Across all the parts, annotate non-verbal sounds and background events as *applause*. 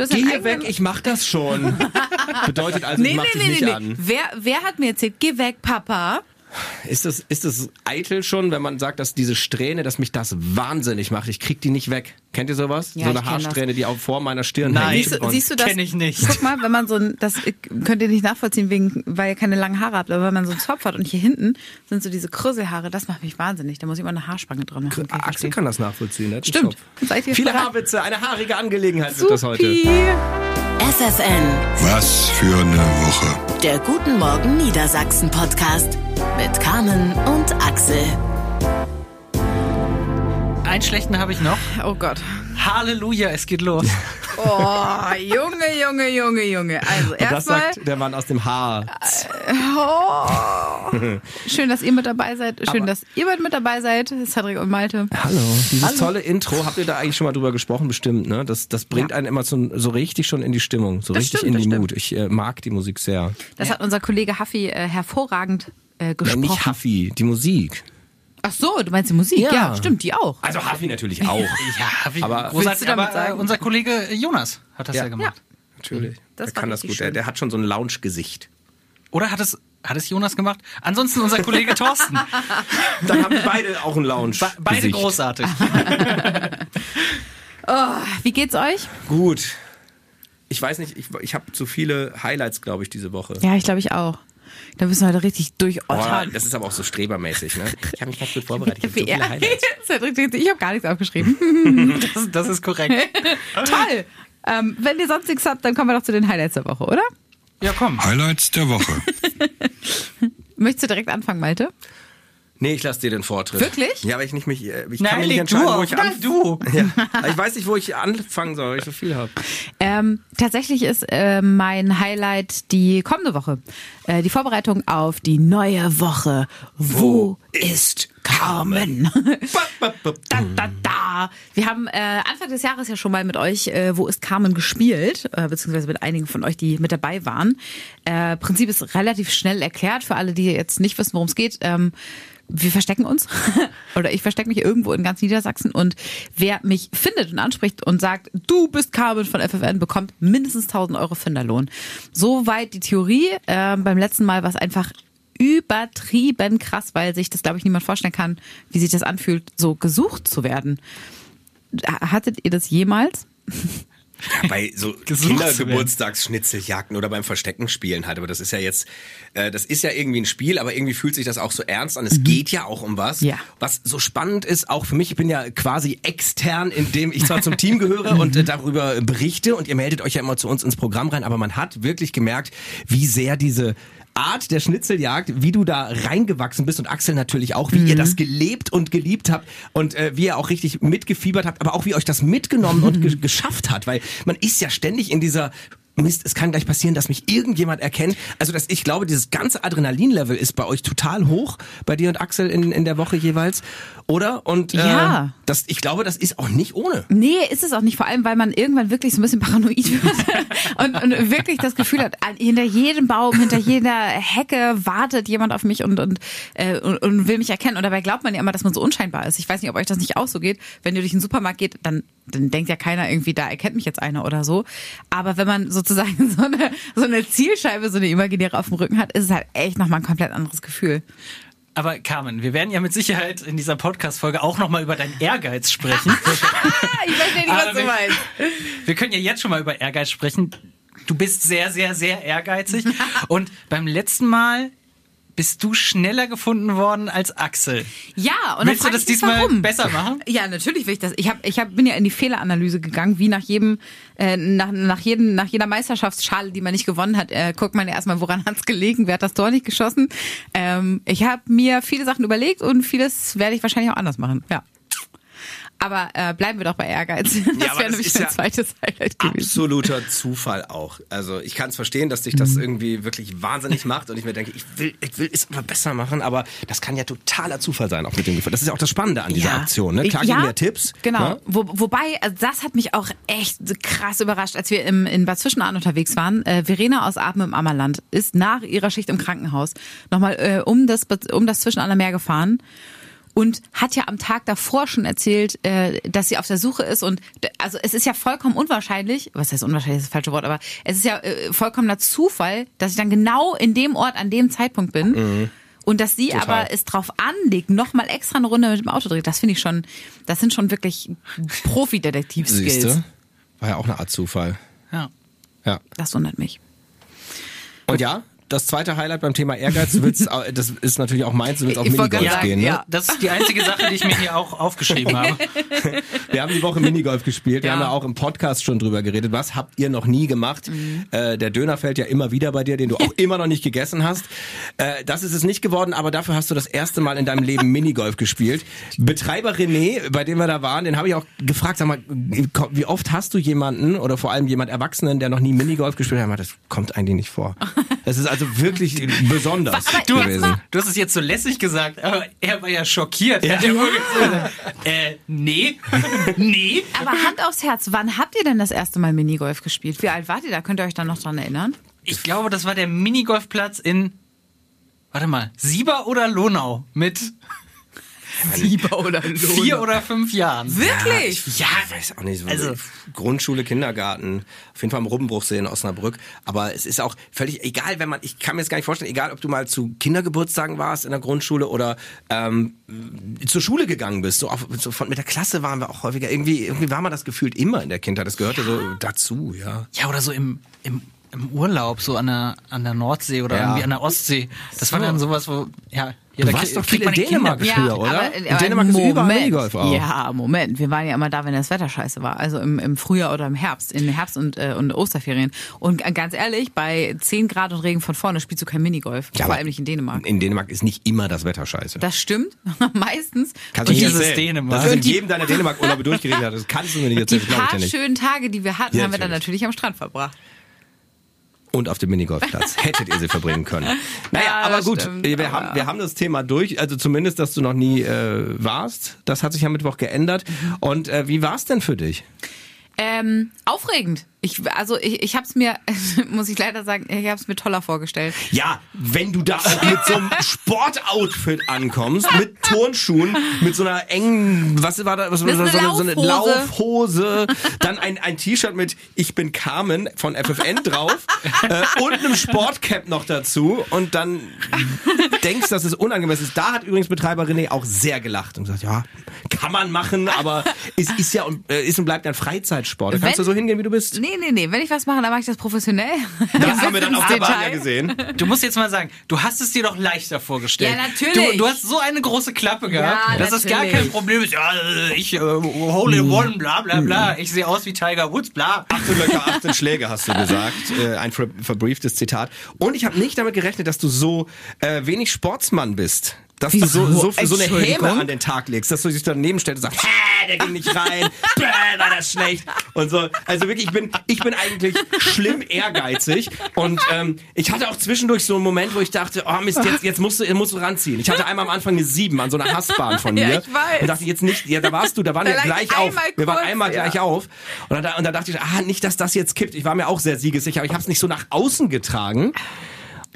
Du hast Geh hier weg, ich mach das schon. *laughs* Bedeutet also, ich Nee, mach nee, dich nee, nicht nee. an. Wer, wer hat mir erzählt, geh weg, Papa? Ist das, ist das eitel schon, wenn man sagt, dass diese Strähne, dass mich das wahnsinnig macht? Ich krieg die nicht weg. Kennt ihr sowas? Ja, so eine. Haarsträhne, die auch vor meiner Stirn Nein. hängt. Siehst siehst du das? kenn ich nicht. Guck mal, wenn man so ein, das könnt ihr nicht nachvollziehen, wegen, weil ihr keine langen Haare habt, aber wenn man so einen Zopf hat und hier hinten sind so diese Krüsselhaare, das macht mich wahnsinnig. Da muss ich immer eine Haarspange dran machen. Kann ich Axel kann das nachvollziehen. Ne? Stimmt. Seid ihr Viele bereit? Haarwitze, eine haarige Angelegenheit wird das heute. Supi. FFN, Was für eine Woche. der Guten Morgen Niedersachsen Podcast mit Carmen und Axel. Einen schlechten habe ich noch. Oh Gott. Halleluja, es geht los. Oh, Junge, Junge, Junge, Junge. Also Und das erstmal, sagt der Mann aus dem Haar. oh, *laughs* schön, dass ihr mit dabei seid. Schön, dass ihr mit dabei seid. Cedric und Malte. Hallo. Dieses tolle Intro, habt ihr da eigentlich schon mal drüber gesprochen? Bestimmt, ne? Das, das bringt Ja. einen immer so, so richtig schon in die Stimmung, so Das richtig stimmt, in das die stimmt. Mut. Ich äh, mag die Musik sehr. Das hat unser Kollege Haffi äh, hervorragend äh, Ja, gesprochen. nicht Huffy, die Musik. Ach so, du meinst die Musik? Ja. Ja, stimmt, die auch. Also Huffy natürlich auch. Ja, wie Aber- Willst du damit Aber äh, sagen? unser Kollege Jonas hat das ja, gemacht. Natürlich. Das der kann das gut. Der, der hat schon so ein Lounge-Gesicht. Oder hat es, hat es Jonas gemacht? Ansonsten unser Kollege Thorsten. *laughs* Dann haben beide auch ein Lounge. Be beide großartig. *laughs* Wie geht's euch? Gut. Ich weiß nicht, ich, ich habe zu viele Highlights, glaube ich, diese Woche. Ja, ich glaube ich auch. Da müssen wir heute richtig durchottern. das ist aber auch so strebermäßig, ne? Ich habe mich ganz gut vorbereitet. Ich, hab so *laughs* habe gar nichts aufgeschrieben. *laughs* Das, das ist korrekt. *laughs* Toll. Ähm, wenn ihr sonst nichts habt, dann kommen wir doch zu den Highlights der Woche, oder? Ja, komm. Highlights der Woche. Möchtest du direkt anfangen, Malte? Nee, ich lasse dir den Vortritt. Wirklich? Ja, weil ich nicht mich, äh, ich Nein, kann mir nicht entscheiden, du wo ich anfange. du. Ja. *laughs* Ich weiß nicht, wo ich anfangen soll, weil ich so viel habe. Ähm, tatsächlich ist äh, mein Highlight die kommende Woche. Äh, die Vorbereitung auf die neue Woche. Wo ist Carmen? *laughs* da, da, da. Wir haben äh, Anfang des Jahres ja schon mal mit euch äh, Wo ist Carmen gespielt, äh, beziehungsweise mit einigen von euch, die mit dabei waren. Äh, Prinzip ist relativ schnell erklärt für alle, die jetzt nicht wissen, worum es geht. Ähm, wir verstecken uns *laughs* oder ich verstecke mich irgendwo in ganz Niedersachsen und wer mich findet und anspricht und sagt, du bist Carmen von FFN, bekommt mindestens 1000 Euro Finderlohn. Soweit die Theorie. Ähm, beim letzten Mal war es einfach übertrieben krass, weil sich das, glaube ich, niemand vorstellen kann, wie sich das anfühlt, so gesucht zu werden. Hattet ihr das jemals? Bei so. *laughs* Kindergeburtstagsschnitzeljagden oder beim Verstecken spielen halt. Aber das ist ja jetzt, äh, das ist ja irgendwie ein Spiel, aber irgendwie fühlt sich das auch so ernst an. Es geht ja auch um was. Ja. Was so spannend ist, auch für mich, ich bin ja quasi extern, indem ich zwar zum Team gehöre und äh, darüber berichte und ihr meldet euch ja immer zu uns ins Programm rein, aber man hat wirklich gemerkt, wie sehr diese Art der Schnitzeljagd, wie du da reingewachsen bist und Axel natürlich auch, wie ihr das gelebt und geliebt habt und äh, wie ihr auch richtig mitgefiebert habt, aber auch wie euch das mitgenommen und ge *laughs* geschafft hat, weil man ist ja ständig in dieser Mist, es kann gleich passieren, dass mich irgendjemand erkennt. Also, dass ich glaube, dieses ganze Adrenalinlevel ist bei euch total hoch, bei dir und Axel in, in der Woche jeweils, oder? Und äh, Ja. das, ich glaube, das ist auch nicht ohne. Nee, ist es auch nicht, vor allem, weil man irgendwann wirklich so ein bisschen paranoid *laughs* wird und, und wirklich das Gefühl hat, hinter jedem Baum, hinter jeder Hecke wartet jemand auf mich und, und, äh, und, und will mich erkennen. Und dabei glaubt man ja immer, dass man so unscheinbar ist. Ich weiß nicht, ob euch das nicht auch so geht. Wenn ihr durch den Supermarkt geht, dann, dann denkt ja keiner irgendwie, da erkennt mich jetzt einer oder so. Aber wenn man sozusagen *laughs* so eine, so eine Zielscheibe, so eine imaginäre auf dem Rücken hat, ist es halt echt nochmal ein komplett anderes Gefühl. Aber Carmen, wir werden ja mit Sicherheit in dieser Podcast-Folge auch nochmal über deinen Ehrgeiz sprechen. *laughs* ich verstehe nicht, Aber wir- Wir können ja jetzt schon mal über Ehrgeiz sprechen. Du bist sehr, sehr, sehr ehrgeizig. *laughs* Und beim letzten Mal bist du schneller gefunden worden als Axel. Ja, und Willst du das diesmal warum? besser machen? Ja, natürlich will ich das. Ich hab, ich hab, bin ja in die Fehleranalyse gegangen, wie nach jedem, äh, nach, nach, jedem, nach jeder Meisterschaftsschale, die man nicht gewonnen hat, äh, guckt man ja erstmal, woran hat's gelegen, wer hat das Tor nicht geschossen. Ähm, ich habe mir viele Sachen überlegt und vieles werde ich wahrscheinlich auch anders machen. Ja. Aber äh, bleiben wir doch bei Ehrgeiz. *laughs* Das aber wäre nämlich mein ja zweites Highlight gewesen. Absoluter Zufall auch. Also ich kann es verstehen, dass dich das Mhm. irgendwie wirklich wahnsinnig macht und ich mir denke, ich will, ich will es aber besser machen, aber das kann ja totaler Zufall sein, auch mit dem Gefühl. Das ist ja auch das Spannende an dieser Aktion. Ne? Klar ja, geben wir Tipps. Genau. Ne? Wo, wobei, also das hat mich auch echt krass überrascht, als wir im, in Bad Zwischenahn unterwegs waren. Äh, Verena aus Apen im Ammerland ist nach ihrer Schicht im Krankenhaus nochmal äh, um das um das Zwischenahner Meer gefahren und hat ja am Tag davor schon erzählt, äh, dass sie auf der Suche ist und also es ist ja vollkommen unwahrscheinlich, was heißt unwahrscheinlich, ist das falsche Wort, aber es ist ja äh, vollkommener Zufall, dass ich dann genau in dem Ort an dem Zeitpunkt bin. Und dass sie Total. aber es drauf anlegt, nochmal extra eine Runde mit dem Auto dreht, das finde ich schon, das sind schon wirklich Profi-Detektiv-Skills. War ja auch eine Art Zufall. Ja. Ja. Das wundert mich. Und ja, das zweite Highlight beim Thema Ehrgeiz, du willst, das ist natürlich auch meins, du willst auf Minigolf gerade gehen. Ne? ja. Das ist die einzige Sache, die ich mir hier auch aufgeschrieben habe. *laughs* Wir haben die Woche Minigolf gespielt. Wir Ja. haben ja auch im Podcast schon drüber geredet. Was habt ihr noch nie gemacht? Mhm. Äh, der Döner fällt ja immer wieder bei dir, den du auch *laughs* immer noch nicht gegessen hast. Äh, das ist es nicht geworden, aber dafür hast du das erste Mal in deinem Leben Minigolf gespielt. Betreiber René, bei dem wir da waren, den habe ich auch gefragt, sag mal, wie oft hast du jemanden oder vor allem jemand Erwachsenen, der noch nie Minigolf gespielt hat? Das kommt eigentlich nicht vor. *laughs* Das ist also wirklich besonders Du, gewesen. du hast es jetzt so lässig gesagt, aber er war ja schockiert. Er hat ja gesagt, äh, nee, *laughs* nee. Aber Hand aufs Herz, wann habt ihr denn das erste Mal Minigolf gespielt? Wie alt wart ihr da? Könnt ihr euch da noch dran erinnern? Ich glaube, das war der Minigolfplatz in, warte mal, Sieber oder Lonau mit Sieber oder vier oder fünf Jahren. Wirklich? Ja, ich weiß auch nicht. So Also- Grundschule, Kindergarten, auf jeden Fall im Rubbenbruchsee in Osnabrück. Aber es ist auch völlig egal, wenn man, ich kann mir jetzt gar nicht vorstellen, egal, ob du mal zu Kindergeburtstagen warst in der Grundschule oder ähm, zur Schule gegangen bist. So, auf, so von, mit der Klasse waren wir auch häufiger. Irgendwie, irgendwie war man das gefühlt immer in der Kindheit. Das gehörte so dazu, ja. Ja, oder so im, im, im Urlaub, so an der, an der Nordsee oder Ja. irgendwie an der Ostsee. Das war So. dann sowas, wo, ja, Du da warst doch viel in die Kinder- Dänemark früher, oder? äh, in Dänemark ist überall Moment. Minigolf auch. Ja, Moment. Wir waren ja immer da, wenn das Wetter scheiße war. Also im, im Frühjahr oder im Herbst, in Herbst- und, äh, und Osterferien. Und äh, ganz ehrlich, bei 10 Grad und Regen von vorne spielst du kein Minigolf. Ja, Vor aber allem nicht in Dänemark. In Dänemark ist nicht immer das Wetter scheiße. Das stimmt. Meistens. Kannst du nicht Dieses. Dänemark. Das die- jedem deiner Dänemark-Urlaube durchgeredet hat. Das kannst du mir nicht Die erzählen. Ich paar schönen Tage, die wir hatten, Ja, haben wir dann natürlich am Strand verbracht. Und auf dem Minigolfplatz. *laughs* Hättet ihr sie verbringen können. Naja, Ja, aber gut, stimmt, wir, aber- haben, wir haben das Thema durch. Also zumindest, dass du noch nie äh, warst. Das hat sich am Mittwoch geändert. Und äh, wie war es denn für dich? Ähm, aufregend. Ich, also ich, ich habe es mir, *laughs* muss ich leider sagen, ich habe es mir toller vorgestellt. Ja, wenn du da auch *laughs* mit so einem Sportoutfit ankommst, mit Turnschuhen, mit so einer engen, was war da, was war Das da, so, eine so eine Laufhose. Dann ein, ein T-Shirt mit Ich bin Carmen von FFN drauf äh, und einem Sportcap noch dazu und dann denkst, dass es unangemessen ist. Da hat übrigens Betreiber René auch sehr gelacht und gesagt, ja, kann man machen, aber es ist ja und, äh, ist und bleibt ein Freizeitsport. Da kannst Wenn- du so hingehen, wie du bist. Nee, nee, nee. Wenn ich was mache, dann mache ich das professionell. *laughs* Das haben wir dann auf der Bahn ja Detail. gesehen. Du musst jetzt mal sagen, du hast es dir doch leichter vorgestellt. Ja, natürlich. Du, du hast so eine große Klappe gehabt, Ja, dass es gar natürlich. kein Problem ist. Ja, ich äh, hole in one, bla bla bla. Ich sehe aus wie Tiger Woods, bla. 18 Löcher, 18 Schläge, hast du gesagt. *laughs* Äh, ein ver verbrieftes Zitat. Und ich habe nicht damit gerechnet, dass du so äh, wenig Sportsmann bist. Dass du so, so, so eine? Häme an den Tag legst, dass du dich daneben stellst und sagst, Hä, der ging nicht rein, *laughs* bäh, war das schlecht. Und so. Also wirklich, ich bin, ich bin eigentlich schlimm ehrgeizig. Und ähm, ich hatte auch zwischendurch so einen Moment, wo ich dachte, oh Mist, jetzt, jetzt musst, du, musst du ranziehen. Ich hatte einmal am Anfang eine 7 an so einer Hassbahn von *laughs* mir. Ja, ich weiß. Und dachte jetzt nicht, ja, da warst du, da waren Da wir gleich auf. einmal Wir waren kurz, einmal ja. gleich auf. Und dann, und dann dachte ich, ah, nicht, dass das jetzt kippt. Ich war mir auch sehr siegessicher, aber ich habe es nicht so nach außen getragen.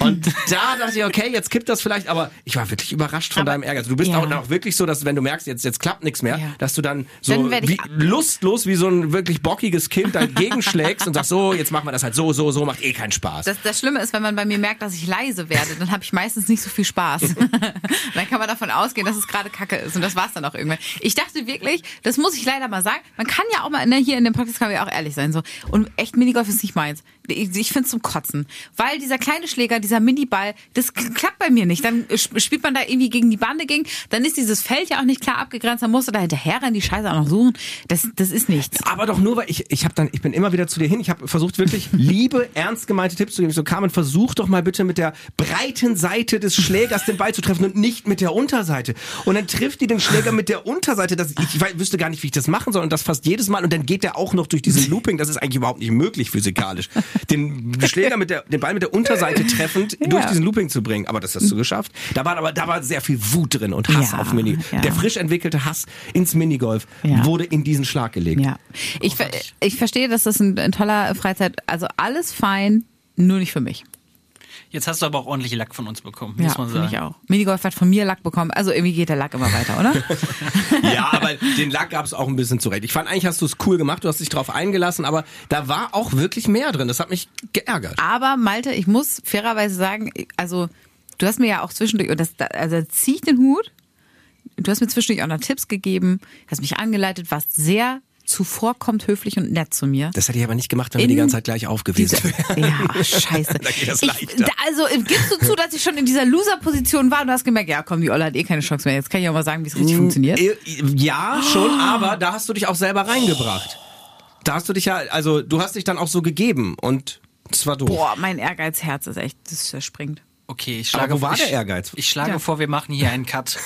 Und *laughs* da dachte ich, okay, jetzt kippt das vielleicht, aber ich war wirklich überrascht von Aber- deinem Ehrgeiz. Du bist ja. auch, auch wirklich so, dass wenn du merkst, jetzt, jetzt klappt nichts mehr, Ja. dass du dann so Dann wie, lustlos wie so ein wirklich bockiges Kind dagegen schlägst und sagst, so, jetzt machen wir das halt so, so, so, macht eh keinen Spaß. Das, das Schlimme ist, wenn man bei mir merkt, dass ich leise werde, dann habe ich meistens nicht so viel Spaß. *laughs* dann kann man davon ausgehen, dass es gerade Kacke ist. Und das war's dann auch irgendwann. Ich dachte wirklich, das muss ich leider mal sagen, man kann ja auch mal, ne, hier in dem Podcast kann man ja auch ehrlich sein. so Und echt, Minigolf ist nicht meins. Ich, ich finde es zum Kotzen. Weil dieser kleine Schläger, dieser Miniball, das klappt bei mir nicht. Dann sp- spielt man da irgendwie gegen die Bande gegen, dann ist dieses Feld ja auch nicht klar abgegrenzt, dann musst du da hinterher rennen, die Scheiße auch noch suchen. Das, das ist nichts. Aber doch nur, weil ich, ich habe dann, ich bin immer wieder zu dir hin. Ich habe versucht wirklich *laughs* liebe, ernst gemeinte Tipps zu geben. Ich so, Carmen, versuch doch mal bitte mit der breiten Seite des Schlägers den Ball zu treffen und nicht mit der Unterseite. Und dann trifft die den Schläger mit der Unterseite. Das, ich, wüsste gar nicht, wie ich das machen soll. Und das fast jedes Mal. Und dann geht der auch noch durch diesen Looping. Das ist eigentlich überhaupt nicht möglich physikalisch. Den Schläger mit der, den Ball mit der Unterseite treffend durch diesen Looping zu bringen. Aber das hast du geschafft. Da war aber, da war sehr viel Wut drin und Hass Ja, auf Mini. ja. Der frisch entwickelte Hass ins Minigolf Ja. wurde in diesen Schlag gelegt. Ja. Ich, ver- ich verstehe, dass das ein, ein toller Freizeit, also alles fein, nur nicht für mich. Jetzt hast du aber auch ordentlich Lack von uns bekommen, Ja, muss man finde sagen. ich auch. Minigolf hat von mir Lack bekommen. Also irgendwie geht der Lack immer weiter, oder? *laughs* Ja, aber den Lack gab es auch ein bisschen zurecht. Ich fand eigentlich hast du es cool gemacht, du hast dich drauf eingelassen, aber da war auch wirklich mehr drin. Das hat mich geärgert. Aber Malte, ich muss fairerweise sagen, also du hast mir ja auch zwischendurch, und das, also zieh ich den Hut, du hast mir zwischendurch auch noch Tipps gegeben, hast mich angeleitet, warst sehr zuvorkommt, höflich und nett zu mir. Das hätte ich aber nicht gemacht, wenn wir In die ganze Zeit gleich auf gewesen Diese, wären. ja, scheiße. *laughs* Da geht das ich, leichter. da- also gibst du zu, dass ich schon in dieser Loser-Position war und du hast gemerkt, ja komm, die Olle hat eh keine Chance mehr. Jetzt kann ich auch mal sagen, wie es richtig funktioniert. Äh, Ja, schon, aber da hast du dich auch selber reingebracht. Da hast du dich ja, also du hast dich dann auch so gegeben und das war doof. Boah, mein Ehrgeizherz ist echt, das verspringt. Okay, ich Aber schlage wo war ich, der Ehrgeiz? Ich schlage Ja. vor, wir machen hier einen Cut.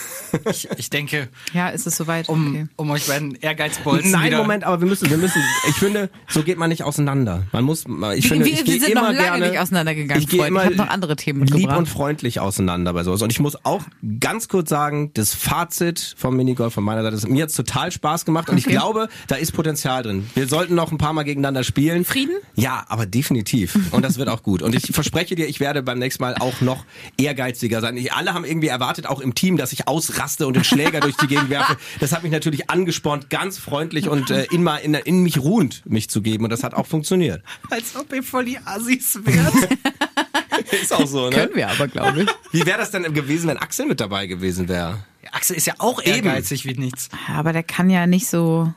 Ich, ich denke, Ja, ist es soweit? um, Okay. um euch beiden Ehrgeizbolzen Nein, wieder... Moment, aber wir müssen, wir müssen, ich finde, so geht man nicht auseinander. Man muss, ich Wir- finde, wir- ich wir gehe sind immer noch lange gerne, nicht auseinandergegangen, ich gehe Freund. Ich immer hab noch andere Themen lieb mitgebracht. und freundlich auseinander bei sowas. Und ich muss auch ganz kurz sagen, das Fazit vom Minigolf von meiner Seite, ist, mir hat's total Spaß gemacht und ich Okay. glaube, da ist Potenzial drin. Wir sollten noch ein paar Mal gegeneinander spielen. Frieden? Ja, aber definitiv. Und das wird auch gut. Und ich verspreche dir, ich werde beim nächsten Mal auch noch ehrgeiziger sein. Ich, alle haben irgendwie erwartet, auch im Team, dass ich ausraste und den Schläger durch die Gegend werfe. Das hat mich natürlich angespornt, ganz freundlich und äh, in, mal in, in mich ruhend mich zu geben. Und das hat auch funktioniert. Als ob ihr voll die Assis wärt. *laughs* Ist auch so, ne? Können wir aber, glaube ich. Wie wäre das denn gewesen, wenn Axel mit dabei gewesen wäre? Axel ist ja auch Eben. ehrgeizig wie nichts. Aber der kann ja nicht so.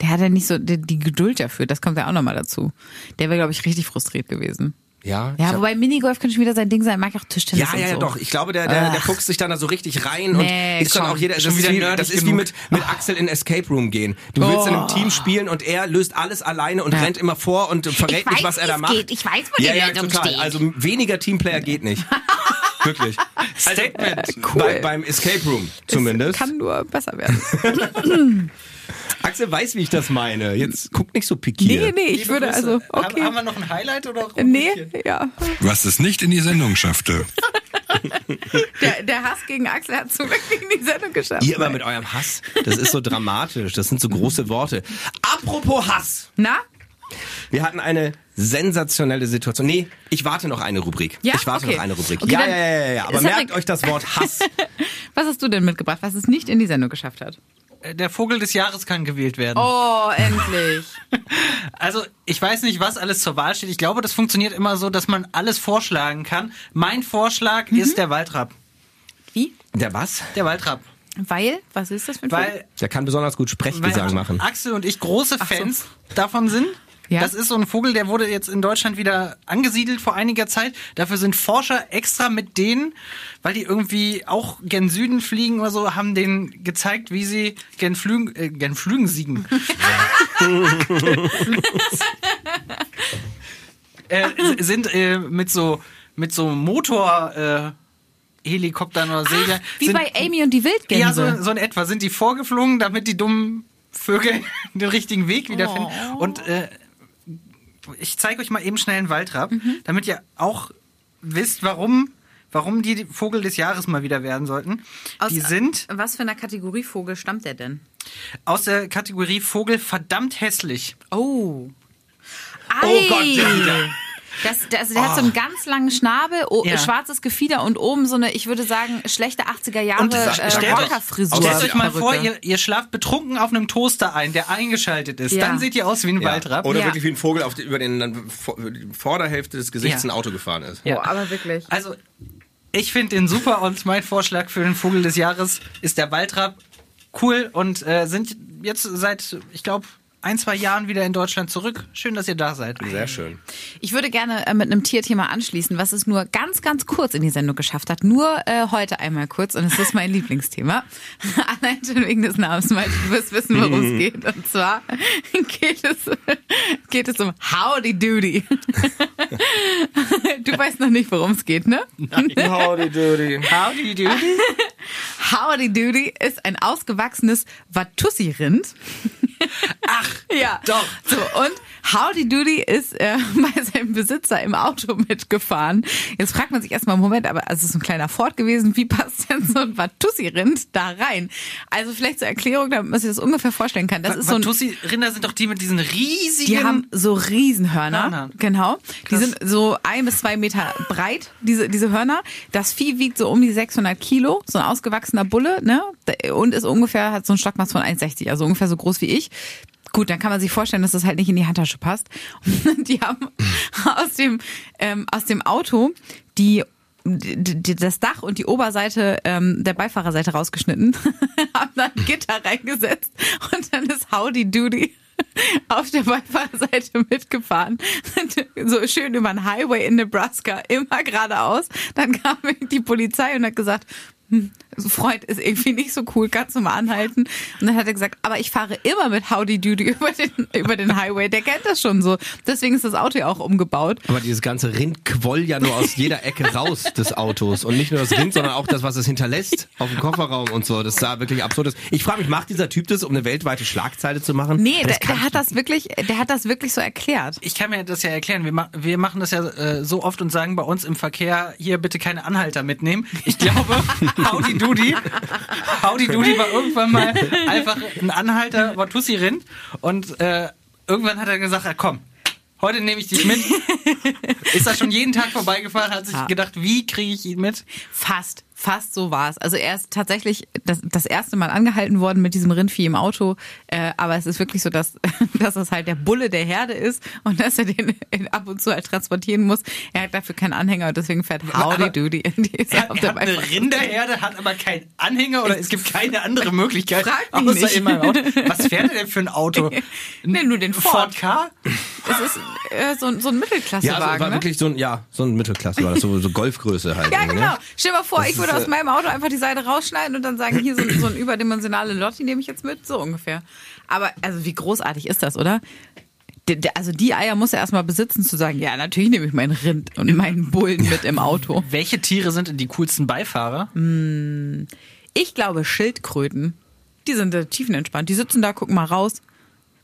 Der hat ja nicht so die, die Geduld dafür. Das kommt ja auch nochmal dazu. Der wäre, glaube ich, richtig frustriert gewesen. Ja. Ja, hab- wobei Minigolf könnte schon wieder sein Ding sein. Mag auch Tischtennis. Ja, ja, ja, so. doch. Ich glaube, der, der, der fuchst sich dann da so richtig rein Nee, und ist dann komm, auch jeder, das schon ist wieder wie, das ist wie mit, mit Axel in Escape Room gehen. Du willst in einem Team spielen und er löst alles alleine und Ja. rennt immer vor und verrät Ich nicht, weiß, was er da es macht. geht. Ich weiß, wo ja, die ja, Lösung total. steht. Also weniger Teamplayer geht nicht. *laughs* Wirklich. Statement. Cool. Bei, beim Escape Room zumindest. Kann nur besser werden. *laughs* Axel weiß, wie ich das meine. Jetzt guck nicht so pikiert. Nee, nee, ich Liebe würde Grüße. also. Haben, Okay. haben wir noch ein Highlight oder? Nee, ja. Was es nicht in die Sendung schaffte. *laughs* Der, der Hass gegen Axel hat zum Glück in die Sendung geschafft. Ihr immer mit eurem Hass. Das ist so dramatisch. Das sind so große Worte. Apropos Hass. Na? Wir hatten eine sensationelle Situation. Nee, ich warte noch eine Rubrik. Ja? Ich warte Okay. noch eine Rubrik. Okay, ja, ja, ja, ja, ja. Aber merkt euch das Wort Hass. *laughs* Was hast du denn mitgebracht, was es nicht in die Sendung geschafft hat? Der Vogel des Jahres kann gewählt werden. Oh, endlich. *laughs* Also, ich weiß nicht, was alles zur Wahl steht. Ich glaube, das funktioniert immer so, dass man alles vorschlagen kann. Mein Vorschlag Mhm. ist der Waldrapp. Wie? Der was? Der Waldrapp. Weil? Was ist das für ein Vogel? Weil, Der kann besonders gut Sprechgesang weil machen. Axel und ich große so. Fans davon sind. Ja. Das ist so ein Vogel, der wurde jetzt in Deutschland wieder angesiedelt vor einiger Zeit. Dafür sind Forscher extra mit denen, weil die irgendwie auch gen Süden fliegen oder so, haben denen gezeigt, wie sie gen Flügen, äh, gen Flügen siegen. *laughs* *laughs* äh, sind äh, mit so mit so Motor äh, Helikoptern oder Segler. Wie sind, bei Amy und die Wildgänse. ja, so, so in etwa sind die vorgeflogen, damit die dummen Vögel *laughs* den richtigen Weg wiederfinden. Oh. Und äh, ich zeige euch mal eben schnell einen Waldrapp, Mhm. damit ihr auch wisst, warum, warum die Vogel des Jahres mal wieder werden sollten. Aus- die sind Was für eine Kategorie Vogel stammt der denn? aus der Kategorie Vogel verdammt hässlich. Oh. Oh Gott, der- Das, das, der hat so einen ganz langen Schnabel, oh, Ja. schwarzes Gefieder und oben so eine, ich würde sagen, schlechte 80er Jahre Und äh, stellt euch- Rockerfrisur. Stellt euch mal vor, ihr, ihr schlaft betrunken auf einem Toaster ein, der eingeschaltet ist. Ja. Dann seht ihr aus wie ein Ja. Waldrapp. Oder Ja. wirklich wie ein Vogel auf die, über den dann vor- die Vorderhälfte des Gesichts Ja. ein Auto gefahren ist. Ja. Oh, aber wirklich. Also, ich finde den super und mein Vorschlag für den Vogel des Jahres ist der Waldrapp. Cool und äh, sind jetzt seit, ich glaube, ein, zwei Jahren wieder in Deutschland zurück. Schön, dass ihr da seid. Sehr schön. Ich würde gerne äh, mit einem Tierthema anschließen, was es nur ganz, ganz kurz in die Sendung geschafft hat. Nur äh, heute einmal kurz und es ist mein *laughs* Lieblingsthema. *laughs* Allein schon wegen des Namens, Malte, du wirst wissen, worum es *laughs* geht. Und zwar geht es, geht es um Howdy Doody. Du weißt noch nicht, worum es geht, ne? Howdy doody. Howdy doody. Howdy Doody ist ein ausgewachsenes Watussi-Rind. Ach, *laughs* Ja. Doch. So, und Howdy Doody ist äh, *laughs* bei seinem Besitzer im Auto mitgefahren. Jetzt fragt man sich erstmal, Moment, aber also es ist ein kleiner Ford gewesen, wie passt denn so ein Watussi-Rind da rein? Also vielleicht zur Erklärung, damit man sich das ungefähr vorstellen kann. Das ist so ein Watussi-Rinder sind doch die mit diesen riesigen... die haben so Riesenhörner. Hörner. Genau. Die sind so ein bis zwei Meter breit, diese, diese Hörner. Das Vieh wiegt so um die 600 Kilo, so ein ausgewachsener Bulle, ne? Und ist ungefähr, hat so ein Stockmaß von 1,60, also ungefähr so groß wie ich. Gut, dann kann man sich vorstellen, dass das halt nicht in die Handtasche passt. *laughs* Die haben aus dem, ähm, aus dem Auto die das Dach und die Oberseite ähm, der Beifahrerseite rausgeschnitten, *laughs* haben dann Gitter reingesetzt und dann ist Howdy Doody auf der Beifahrerseite mitgefahren. *laughs* so schön über den Highway in Nebraska, immer geradeaus. Dann kam die Polizei und hat gesagt, hm, so Freund ist irgendwie nicht so cool, kannst du mal anhalten? Und dann hat er gesagt, aber ich fahre immer mit Howdy Doody *laughs* über den, über den Highway. Der kennt das schon so. Deswegen ist das Auto ja auch umgebaut. Aber dieses ganze Rind quoll ja nur aus jeder Ecke raus des Autos. Und nicht nur das Rind, sondern auch das, was es hinterlässt auf dem Kofferraum und so. Das sah wirklich absurd aus. Ich frage mich, macht dieser Typ das, um eine weltweite Schlagzeile zu machen? Nee, der, der hat das wirklich, der hat das wirklich so erklärt. Ich kann mir das ja erklären. Wir, ma wir machen das ja äh, so oft und sagen bei uns im Verkehr, hier bitte keine Anhalter mitnehmen. Ich glaube, *laughs* Howdy Doody, Howdy Doody war irgendwann mal einfach ein Anhalter Watussi-Rind und äh, irgendwann hat er gesagt, ah, komm, heute nehme ich dich mit. *laughs* Ist er schon jeden Tag vorbeigefahren, hat sich gedacht, wie kriege ich ihn mit? Fast, fast so war es. Also er ist tatsächlich das, das erste Mal angehalten worden mit diesem Rindvieh im Auto. Äh, aber es ist wirklich so, dass, *laughs* dass es halt der Bulle der Herde ist und dass er den *laughs* ab und zu halt transportieren muss. Er hat dafür keinen Anhänger und deswegen fährt Howdy aber Doody in die Er, auf er der hat eine Rinderherde, hat aber keinen Anhänger oder es gibt keine andere Möglichkeit Frag mich außer nicht. in meinem Auto. Was *laughs* fährt er denn für ein Auto? Nee, nur den Ford. Ford K? Es ist äh, so, ein- so ein Ja, Mittelklassewagen. also war ne? wirklich so ein, ja, so ein Mittelklasse war das, so, so Golfgröße halt. Ja, irgendwie, genau. Ne? Stell dir mal vor, Das ich würde ist, aus äh, meinem Auto einfach die Seite rausschneiden und dann sagen, hier so, so ein überdimensionale Lotti nehme ich jetzt mit, so ungefähr. Aber also wie großartig ist das, oder? Also die Eier muss er erstmal besitzen, zu sagen, ja, natürlich nehme ich meinen Rind und meinen Bullen mit im Auto. *laughs* Welche Tiere sind denn die coolsten Beifahrer? Ich glaube Schildkröten, die sind tiefenentspannt. Die sitzen da, gucken mal raus.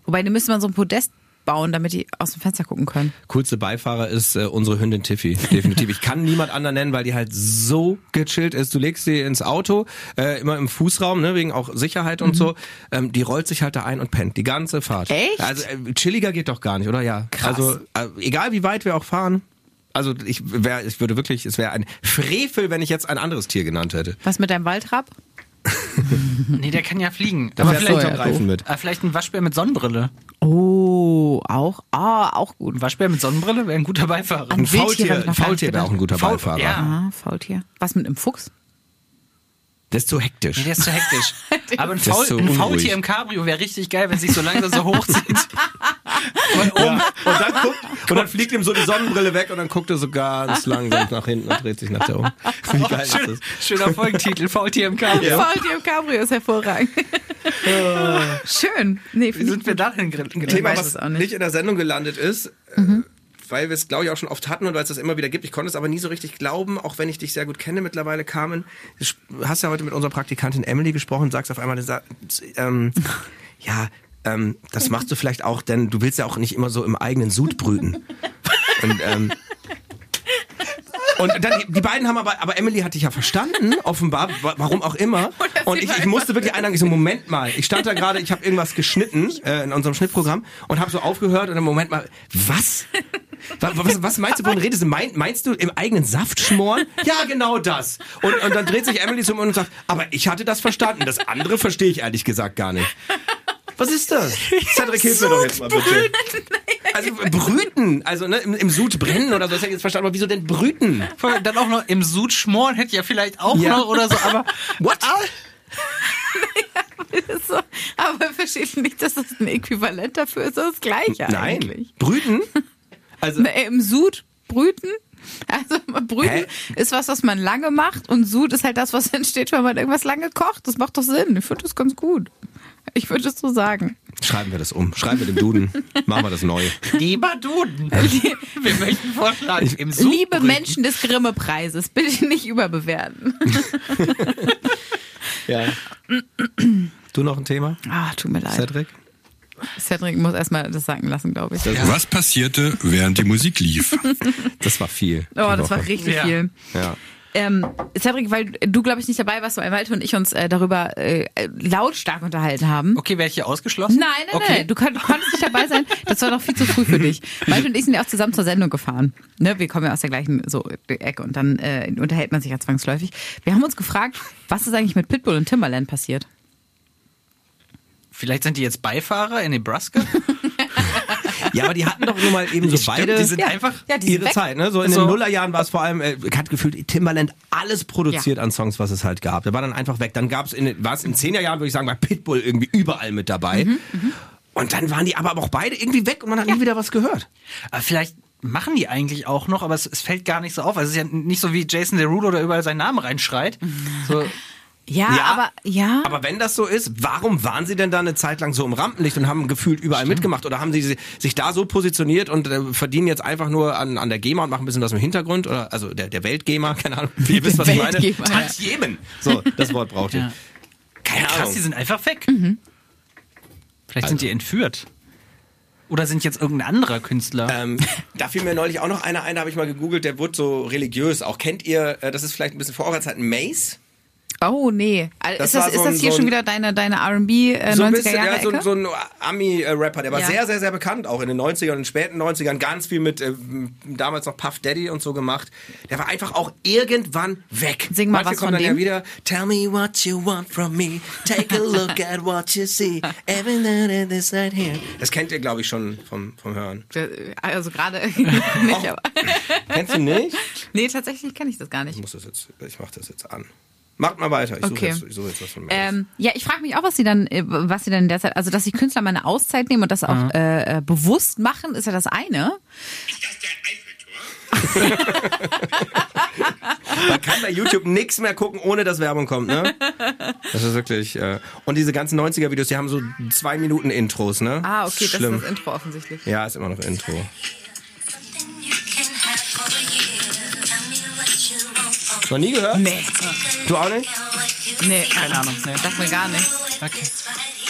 Wobei, die müsste man so ein Podest bauen, damit die aus dem Fenster gucken können. Coolste Beifahrer ist äh, unsere Hündin Tiffy, definitiv. Ich kann niemand anderen nennen, weil die halt so gechillt ist. Du legst sie ins Auto, äh, immer im Fußraum, ne, wegen auch Sicherheit und so. Ähm, die rollt sich halt da ein und pennt die ganze Fahrt. Echt? Also äh, chilliger geht doch gar nicht, oder? Ja. Krass. Also äh, egal wie weit wir auch fahren. Also ich wäre, ich würde wirklich, es wäre ein Frevel, wenn ich jetzt ein anderes Tier genannt hätte. Was mit deinem Waldrapp? Nee, der kann ja fliegen. Da so, vielleicht Tom Reifen mit. Ah, vielleicht ein Waschbär mit Sonnenbrille. Oh, auch, ah, auch gut. Ein Waschbär mit Sonnenbrille wäre ein guter Beifahrer. Ein Faultier, ein Faultier nicht wäre auch ein guter Faul- Beifahrer. ja. Ah, Faultier. Was mit einem Fuchs? Der ist zu hektisch. Nee, der ist zu hektisch. *laughs* Aber ein, Faul, so ein. Faultier im Cabrio wäre richtig geil, wenn es sich so langsam so hochzieht. *laughs* Und Ja. oben, Und, dann guckt, und dann fliegt ihm so die Sonnenbrille weg und dann guckt er so ganz langsam nach hinten und dreht sich nach da um. *laughs* Wie geil ist schön, das? schöner Folgentitel, Faultier im Cabrio. Faultier im Cabrio ist hervorragend. Schön. Nee, Wie sind wir dahin gelandet? Thema, weiß was es auch nicht. nicht in der Sendung gelandet ist, äh, weil wir es, glaube ich, auch schon oft hatten und weil es das immer wieder gibt. Ich konnte es aber nie so richtig glauben, auch wenn ich dich sehr gut kenne mittlerweile, Carmen. Du hast ja heute mit unserer Praktikantin Emily gesprochen und sagst auf einmal, ähm, *laughs* ja, ähm, das machst du vielleicht auch, denn du willst ja auch nicht immer so im eigenen Sud brüten. *laughs* Und, ähm, und dann, die beiden haben aber, aber Emily hat dich ja verstanden, offenbar, wa- warum auch immer. *laughs* Und ich, ich musste wirklich einladen, ich so, Moment mal, ich stand da gerade, ich habe irgendwas geschnitten äh, in unserem Schnittprogramm und habe so aufgehört und im Moment mal, was? Was, was, meinst du, wovon redest du? Mein, meinst du im eigenen Saft schmoren? Ja, genau das. Und, und dann dreht sich Emily zum und sagt, aber ich hatte das verstanden, das andere verstehe ich ehrlich gesagt gar nicht. Was ist das? Cedric, hilf mir doch jetzt mal bitte. Also brüten, also ne, im, im Sud brennen oder so, das hätte ich jetzt verstanden, aber wieso denn brüten? Dann auch noch im Sud schmoren hätte ja vielleicht auch Ja. noch oder so, aber *laughs* What? *laughs* so, aber versteht nicht, dass das ein Äquivalent dafür ist, das ist das Gleiche Nein. eigentlich. Brüten? *laughs* Also, Äh, Im Sud brüten. Also brüten Hä? ist was, was man lange macht und Sud ist halt das, was entsteht, wenn man irgendwas lange kocht. Das macht doch Sinn. Ich finde das ganz gut. Ich würde es so sagen. schreiben wir das um. Schreiben wir den Duden. Machen wir das neu. lieber Duden. *laughs* Wir möchten vorschlagen, im Sud Liebe. Menschen des Grimme-Preises, bitte nicht überbewerten. *laughs* Ja. *clears throat* Du noch ein Thema, Ah, tut mir leid. Cedric? Cedric muss erstmal das sagen lassen, glaube ich. Was passierte, während die Musik lief? Das war viel. Oh, das war Woche. richtig Ja. viel. Ja. Ähm, Cedric, weil du, glaube ich, nicht dabei warst, weil Malte und ich uns äh, darüber äh, lautstark unterhalten haben. Okay, wäre ich hier ausgeschlossen? Nein, nein, okay. nein, du kon konntest nicht dabei sein. *laughs* Das war noch viel zu früh für dich. Malte und ich sind ja auch zusammen zur Sendung gefahren. Ne, wir kommen ja aus der gleichen so, Ecke und dann äh, unterhält man sich ja zwangsläufig. Wir haben uns gefragt, was ist eigentlich mit Pitbull und Timberland passiert? Vielleicht sind die jetzt Beifahrer in Nebraska? *laughs* ja, aber die hatten doch nur mal eben so Stimmt, beide die sind Ja. einfach Ja, die sind ihre weg. Zeit. Ne? So in So. den Nullerjahren war es vor allem, äh, hat gefühlt Timbaland alles produziert Ja. an Songs, was es halt gab. Der war dann einfach weg. Dann gab es in, den- war es in zehn Jahren, würde ich sagen, war Pitbull irgendwie überall mit dabei. Mhm, Und dann waren die aber auch beide irgendwie weg und man hat nie wieder was gehört. Aber vielleicht machen die eigentlich auch noch, aber es, es fällt gar nicht so auf. Also es ist ja nicht so wie Jason Derulo, der überall seinen Namen reinschreit. So, *laughs* Ja, Ja, aber ja. Aber wenn das so ist, warum waren sie denn da eine Zeit lang so im Rampenlicht und haben gefühlt überall mitgemacht? Oder haben sie si- sich da so positioniert und äh, verdienen jetzt einfach nur an, an der GEMA und machen ein bisschen was im Hintergrund? Oder also der, der Welt-GEMA, *laughs* keine Ahnung, wie ihr wisst, was ich meine. Tantiemen. So, das Wort braucht ihr. Ja. Keine krass, Ahnung. die sind einfach weg. Mhm. Vielleicht Also. sind die entführt. Oder sind jetzt irgendein anderer Künstler? Ähm, da fiel mir neulich auch noch einer ein, da habe ich mal gegoogelt, der wurde so religiös. Auch kennt ihr, äh, das ist vielleicht ein bisschen vor eurer Zeit, Mace? Oh nee. Das ist das, so ist das ein- hier so schon wieder deine, deine R&B äh, 90er Jahre ja, so, Ecke? so ein Ami-Rapper, der war Ja. sehr, sehr, sehr bekannt, auch in den 90ern und den späten 90ern, ganz viel mit äh, damals noch Puff Daddy und so gemacht. Der war einfach auch irgendwann weg. Sing mal Manchmal was kommt von dann ja dem. wieder, Tell me what you want from me, take a look at what you see, every night in this night here. Das kennt ihr, glaube ich, schon vom, vom Hören. also gerade *laughs* nicht, aber Kennst du nicht? nee, tatsächlich kenne ich das gar nicht. Ich muss das jetzt, ich mach das jetzt an. Macht mal weiter, ich suche Okay. jetzt, ich suche jetzt was von Mace. Ähm, ja, ich frage mich auch, was sie dann, äh, was sie dann in der Zeit, also dass die Künstler mal eine Auszeit nehmen und das auch äh, äh, bewusst machen, ist ja das eine. *laughs* Man kann bei YouTube nichts mehr gucken, ohne dass Werbung kommt, ne? Das ist wirklich. Äh, und diese ganzen 90er-Videos, die haben so zwei Minuten Intros, ne? Ah, okay, Schlimm. das ist das Intro offensichtlich. Ja, ist immer noch Intro. Noch nie gehört? Nee, Du auch nicht? nee, Keine Ahnung. Nee. sag mir gar nicht. Okay.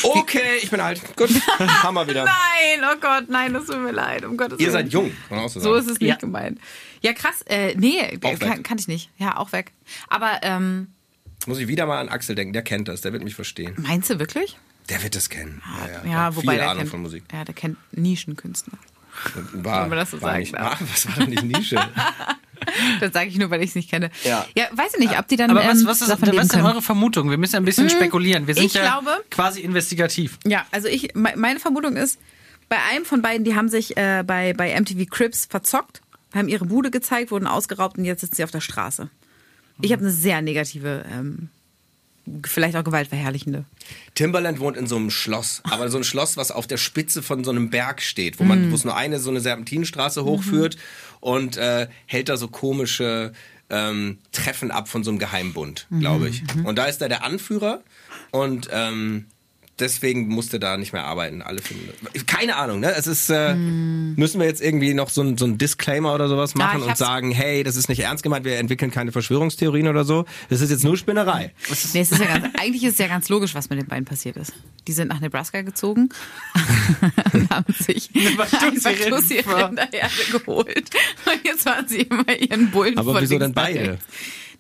Okay, ich bin alt. Gut, *laughs* haben wir wieder. Nein, oh Gott, nein, das tut mir leid, um Gottes Ihr Willen. seid jung, kann man auch so ist es nicht Ja. gemeint. Ja, krass, äh, nee, Auch kann, kann ich nicht. Ja, auch weg. Aber ähm, Muss ich wieder mal an Axel denken, der kennt das, der wird mich verstehen. meinst du wirklich? Der wird das kennen. Ja, ja, Ja, der hat wobei viel der Ahnung kennt, von Musik. Ja, der kennt Nischenkünstler. War, Wenn man das so war sagen nicht, darf. war, Was war denn nicht Nische? *laughs* *laughs* Das sage ich nur, weil ich es nicht kenne. Ja. ja, weiß ich nicht, ob die dann Aber was, ähm, was, ist, davon was ist denn eure Vermutung? Wir müssen ein bisschen spekulieren. Wir sind ich ja glaube- quasi investigativ. Ja, also ich, me- meine Vermutung ist, bei einem von beiden, die haben sich äh, bei, bei MTV Crips verzockt, haben ihre Bude gezeigt, wurden ausgeraubt und jetzt sitzen sie auf der Straße. Ich habe eine sehr negative, ähm, vielleicht auch gewaltverherrlichende. Timberland wohnt in so einem Schloss, aber so ein Schloss, was auf der Spitze von so einem Berg steht, wo man, wo es nur eine so eine Serpentinenstraße hochführt und äh, hält da so komische ähm, Treffen ab von so einem Geheimbund, glaube ich. Und da ist er der Anführer und ähm, deswegen musste da nicht mehr arbeiten. Alle finden. das- Keine Ahnung, ne? Es ist, äh, müssen wir jetzt irgendwie noch so ein, so ein Disclaimer oder sowas machen ich und sagen, hey, das ist nicht ernst gemeint, wir entwickeln keine Verschwörungstheorien oder so. Das ist jetzt nur Spinnerei. Nee, es ist ja ganz, eigentlich ist es ja ganz logisch, was mit den beiden passiert ist. Die sind nach Nebraska gezogen *laughs* und haben sich Tussi-Rinder. Erde geholt. Und jetzt waren sie immer ihren Bullen Aber von wieso denn beide?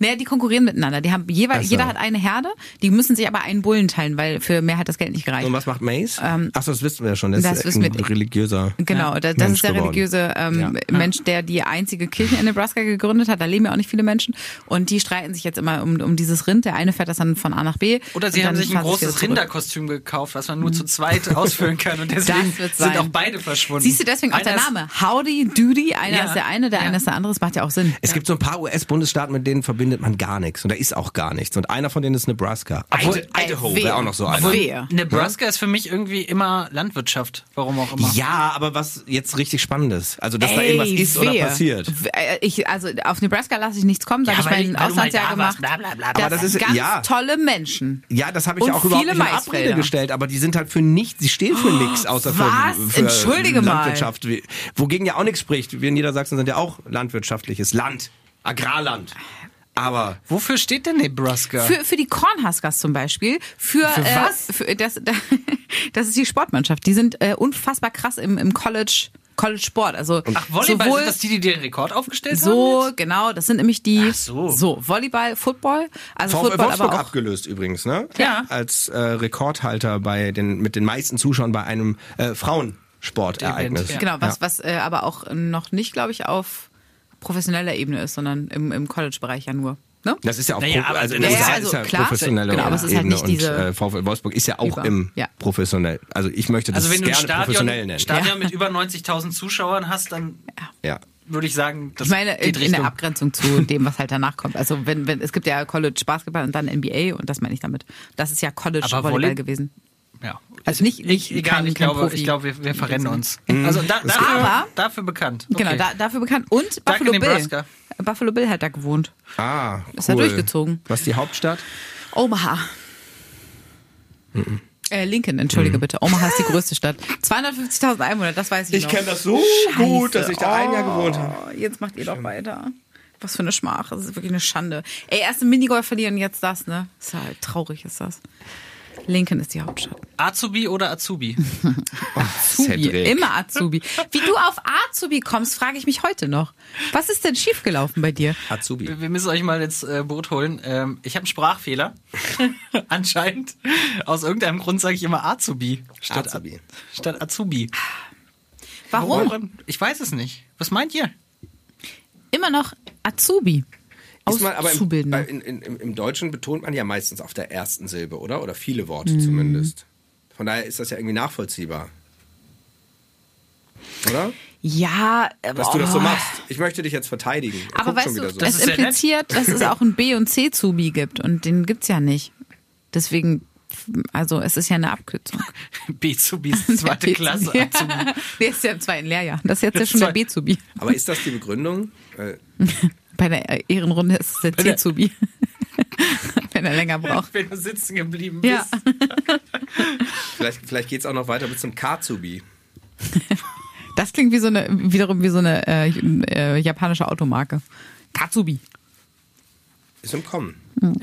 Naja, die konkurrieren miteinander. Die haben jeweils, so. jeder hat eine Herde, die müssen sich aber einen Bullen teilen, weil für mehr hat das Geld nicht gereicht. Und was macht Mace? Achso, das wissen wir ja schon. Das, Ähm, das ist wissen ein wir. religiöser. Genau, da- das Mensch ist der geworden. religiöse ähm, Ja. Mensch, der die einzige Kirche in Nebraska gegründet hat. Da leben ja auch nicht viele Menschen. Und die streiten sich jetzt immer um, um dieses Rind. Der eine fährt das dann von A nach B. Oder sie haben sich ein großes. Rinderkostüm gekauft, was man nur zu zweit *laughs* ausfüllen kann. Und deswegen Das sind auch beide verschwunden. Siehst du deswegen auch der Einer Name? Howdy Doody. Einer Ja. ist der eine, der Ja. eine ist der andere. Das macht ja auch Sinn. Es gibt so ein paar US-Bundesstaaten, mit denen verbindet man gar nichts. Und da ist auch gar nichts. Und einer von denen ist Nebraska. Obwohl- Idaho wäre auch noch so einer. Wer? Nebraska ist für mich irgendwie immer Landwirtschaft. Warum auch immer. Ja, aber was jetzt richtig Spannendes. Also, dass da Ey, irgendwas ist oder wer? passiert. Äh, Ich, also auf Nebraska lasse ich nichts kommen, da Ja, habe ich mein mal Auslandsjahr da gemacht. warst, bla, bla, bla. Das, Aber das ist- ganz ja. tolle Menschen. Ja, das habe ich Und ja auch überhaupt viele nicht in Abrede Maisfelder. gestellt, aber die sind halt für nichts, sie stehen für nichts außer für, Was? für Entschuldige mal. Landwirtschaft. Wie- Wogegen ja auch nichts spricht. Wir in Niedersachsen sind ja auch landwirtschaftliches Land. Agrarland. Aber Wofür steht denn Nebraska? Für, für die Cornhuskers zum Beispiel. Für, Für äh, was? Für das, *laughs* das ist die Sportmannschaft. Die sind äh, unfassbar krass im, im College, College Sport. Also Ach, Volleyball, sowohl sind das die, die den Rekord aufgestellt so, haben? genau, das sind nämlich die. Ach so. So, Volleyball, Football. Also VfL Football Wolfsburg aber auch. abgelöst übrigens, ne? Ja. Als äh, Rekordhalter bei den mit den meisten Zuschauern bei einem äh, Frauensportereignis. Event, ja. Genau, was, was äh, aber auch noch nicht, glaube ich, auf professioneller Ebene ist, sondern im, im College-Bereich ja nur. Ne? Das ist ja auch Naja, pro, aber also in das den ist- USA also ist ja klar, professionelle genau, aber es ist halt Ebene nicht diese- und äh, VfL Wolfsburg ist ja auch Über- im ja. professionell. Also ich möchte das Also wenn du ein gerne professionell Stadion, nennen. Stadion mit über 90.000 Zuschauern hast, dann ja. würde ich sagen, das Ich meine, in, geht in der Abgrenzung zu dem, was halt danach kommt. Also wenn, wenn, es gibt ja College Basketball und dann NBA und das meine ich damit. Das ist ja College Volleyball Volley- gewesen. Ja. Also nicht, nicht Ich, egal, kein, ich kein glaube, Profi. ich glaube wir, wir verrennen uns. Mhm. Also da, dafür, Aber- dafür bekannt. Okay. Genau, da, dafür bekannt. Und Danke, Buffalo Bill. Nebraska. Buffalo Bill hat da gewohnt. Ah, cool. Ist er durchgezogen. Was ist die Hauptstadt? Omaha. Mhm. Äh, Lincoln, entschuldige bitte. Omaha ist die größte Stadt. 250.000 Einwohner, das weiß ich, noch. das so gut, dass ich da ein Jahr gewohnt habe. Oh, jetzt macht ihr doch weiter. Was für eine Schmach. Das ist wirklich eine Schande. Ey, erst im Minigolf verlieren, jetzt das, ne? Ist halt traurig, ist das. Lincoln ist die Hauptstadt. Azubi oder Azubi? *laughs* Azubi, Cedric. immer Azubi. Wie du auf Azubi kommst, frage ich mich heute noch. Was ist denn schiefgelaufen bei dir? Azubi. Wir müssen euch mal ins äh, Boot holen. Ähm, ich habe einen Sprachfehler. *laughs* Anscheinend. Aus irgendeinem Grund sage ich immer Azubi statt Azubi. Statt Azubi. Warum? Woran? Ich weiß es nicht. Was meint ihr? Immer noch Azubi. Ist man, aber im, in, in, im, im Deutschen betont man ja meistens auf der ersten Silbe, oder? Oder viele Worte Mhm. zumindest. Von daher ist das ja irgendwie nachvollziehbar. Oder? Ja, Dass du das so boah. machst. Ich möchte dich jetzt verteidigen. Er Aber weißt du, so. Das ja nett. impliziert, dass es auch ein B- und C-Zubi gibt und den gibt's ja nicht. Deswegen, also es ist ja eine Abkürzung. *laughs* B-Zubi ist zweite Der Klasse. Azubi. *laughs* Der ist ja im zweiten Lehrjahr. Das ist jetzt ja schon Zwei- der B-Zubi. Aber ist das die Begründung? *laughs* Bei der Ehrenrunde ist es der C-Zubi. *laughs* Wenn er länger braucht. Wenn du sitzen geblieben bist. Ja. *laughs* vielleicht vielleicht geht es auch noch weiter bis zum Kazubi. Das klingt wie so eine, wiederum wie so eine äh, äh, japanische Automarke. Katsubi. Ist im Kommen. Hm.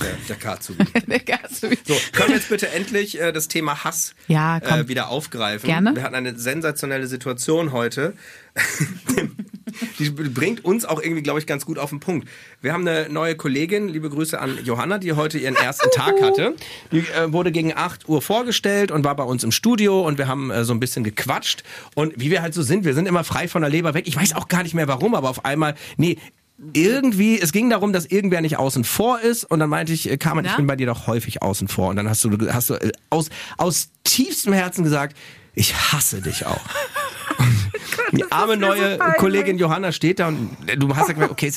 Der, *laughs* der Kazubi. Der Katsubi. So, können wir jetzt bitte endlich äh, das Thema Hass Ja, äh, wieder aufgreifen? Gerne. Wir hatten eine sensationelle Situation heute. *laughs* die bringt uns auch irgendwie, glaube ich, ganz gut auf den Punkt. Wir haben eine neue Kollegin, liebe Grüße an Johanna, die heute ihren ersten Tag hatte. Die äh, wurde gegen 8 Uhr vorgestellt und war bei uns im Studio und wir haben äh, so ein bisschen gequatscht. Und wie wir halt so sind, wir sind immer frei von der Leber weg. Ich weiß auch gar nicht mehr warum, aber auf einmal, nee, irgendwie, es ging darum, dass irgendwer nicht außen vor ist und dann meinte ich, äh, Carmen, ich bin bei dir doch häufig außen vor. Und dann hast du, hast du äh, aus, aus tiefstem Herzen gesagt, ich hasse dich auch. *laughs* Die arme neue Kollegin Johanna steht da und du hast ja gemerkt, okay,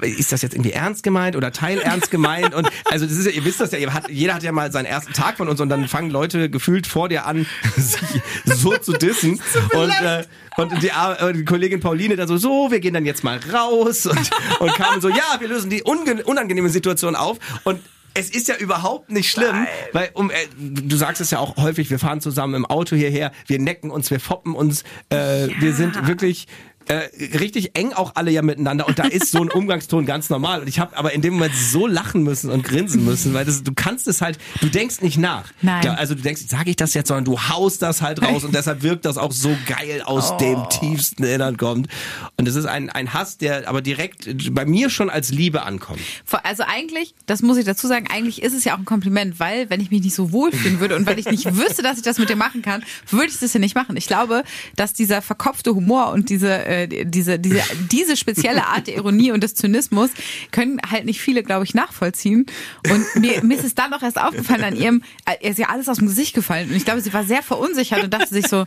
ist, das jetzt irgendwie ernst gemeint oder teilernst gemeint? Und also das ist ja, ihr wisst das ja, hat, jeder hat ja mal seinen ersten Tag von uns und dann fangen Leute gefühlt vor dir an, sich so zu dissen. *laughs* Und, äh, und die, äh, die Kollegin Pauline dann so, so, wir gehen dann jetzt mal raus und, und kamen so, ja, wir lösen die unangenehme Situation auf und es ist ja überhaupt nicht schlimm, weil um, äh, du sagst es ja auch häufig, wir fahren zusammen im Auto hierher, wir necken uns, wir foppen uns, äh, wir sind wirklich äh, richtig eng auch alle ja miteinander und da ist so ein *laughs* Umgangston ganz normal und ich habe aber in dem Moment so lachen müssen und grinsen müssen, weil das, du kannst es halt, du denkst nicht nach. Nein. Ja, also du denkst, sage ich das jetzt, sondern du haust das halt raus und deshalb wirkt das auch so geil aus dem tiefsten Innern kommt und es ist ein, ein Hass, der aber direkt bei mir schon als Liebe ankommt. Also eigentlich, das muss ich dazu sagen, eigentlich ist es ja auch ein Kompliment, weil wenn ich mich nicht so wohlfühlen würde und weil ich nicht wüsste, dass ich das mit dir machen kann, würde ich das ja nicht machen. Ich glaube, dass dieser verkopfte Humor und diese, äh, diese, diese, diese spezielle Art der Ironie und des Zynismus können halt nicht viele, glaube ich, nachvollziehen. Und mir, mir ist es dann auch erst aufgefallen an ihrem, äh, ihr ist ja alles aus dem Gesicht gefallen und ich glaube, sie war sehr verunsichert und dachte sich so,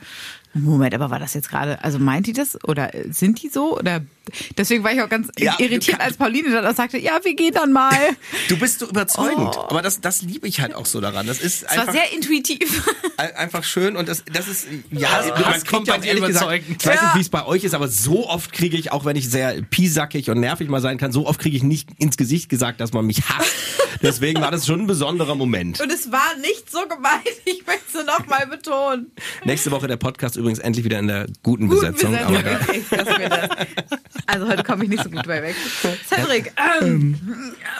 Moment, aber war das jetzt gerade, also meint die das oder sind die so oder deswegen war ich auch ganz Ja, irritiert, kann- als Pauline dann auch sagte, ja, wir gehen dann mal. *laughs* Du bist so überzeugend, aber das, das liebe ich halt auch so daran. Das ist Es war einfach, sehr intuitiv. *laughs* ein- einfach schön und das, das ist, ja, Also, man Hass kriegt kommt ja bei dir ehrlich gesagt, überzeugend. ich weiß Ja. nicht, wie es bei euch ist, aber so oft kriege ich, auch wenn ich sehr piesackig und nervig mal sein kann, so oft kriege ich nicht ins Gesicht gesagt, dass man mich hasst. *laughs* Deswegen war das schon ein besonderer Moment. Und es war nicht so gemeint. Ich möchte es nochmal betonen. Nächste Woche der Podcast übrigens endlich wieder in der guten Gut Besetzung. Besetzung. Aber *laughs* das. Also heute komme ich nicht so gut bei weg. Cedric, ähm,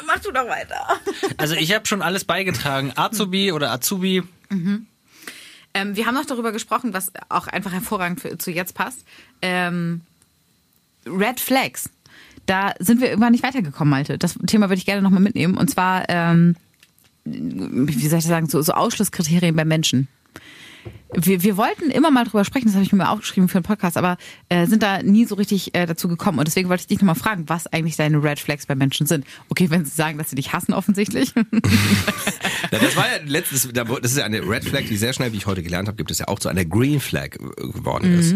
mach du doch weiter. Also ich habe schon alles beigetragen. Azubi oder Azubi. Ähm, wir haben noch darüber gesprochen, was auch einfach hervorragend für, zu jetzt passt. Ähm, Red Flags. Da sind wir irgendwann nicht weitergekommen, Malte. Das Thema würde ich gerne nochmal mitnehmen. Und zwar, ähm, wie soll ich das sagen, so, so Ausschlusskriterien bei Menschen. Wir, wir wollten immer mal drüber sprechen, das habe ich mir aufgeschrieben für einen Podcast, aber äh, sind da nie so richtig äh, dazu gekommen. Und deswegen wollte ich dich nochmal fragen, was eigentlich deine Red Flags bei Menschen sind. Okay, wenn sie sagen, dass sie dich hassen, offensichtlich. *laughs* Ja, das war ja letztes, das ist ja eine Red Flag, die sehr schnell, wie ich heute gelernt habe, gibt es ja auch zu einer Green Flag äh, geworden ist.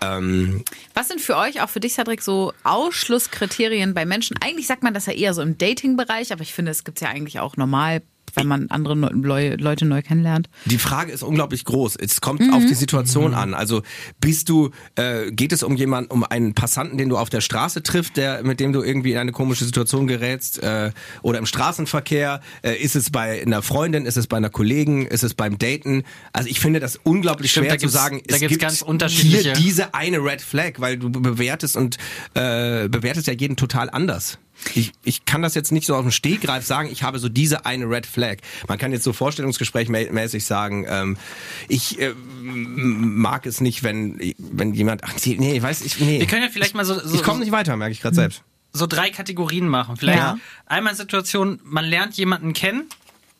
Ähm, Was sind für euch, auch für dich, Cedric, so Ausschlusskriterien bei Menschen? Eigentlich sagt man das ja eher so im Dating-Bereich, aber ich finde, es gibt ja eigentlich auch normal, wenn man andere Neu Leute neu kennenlernt. Die Frage ist unglaublich groß. Es kommt auf die Situation an. Also bist du, äh, geht es um jemanden, um einen Passanten, den du auf der Straße triffst, der, mit dem du irgendwie in eine komische Situation gerätst, äh, oder im Straßenverkehr? Äh, ist es bei einer Freundin? Ist es bei einer Kollegen? Ist es beim Daten? Also ich finde das unglaublich Stimmt, schwer zu sagen. da es gibt's gibt ganz unterschiedliche- Hier diese eine Red Flag, weil du bewertest und äh, bewertest ja jeden total anders. Ich, ich kann das jetzt nicht so auf dem Stegreif sagen, ich habe so diese eine Red Flag. Man kann jetzt so vorstellungsgesprächmäßig sagen, ähm, ich äh, mag es nicht, wenn, wenn jemand, ach nee, ich weiß, ich, nee. Wir können ja vielleicht mal so, so, ich komme nicht weiter, merke ich gerade selbst. so drei Kategorien machen. Vielleicht Ja. einmal Situation, man lernt jemanden kennen,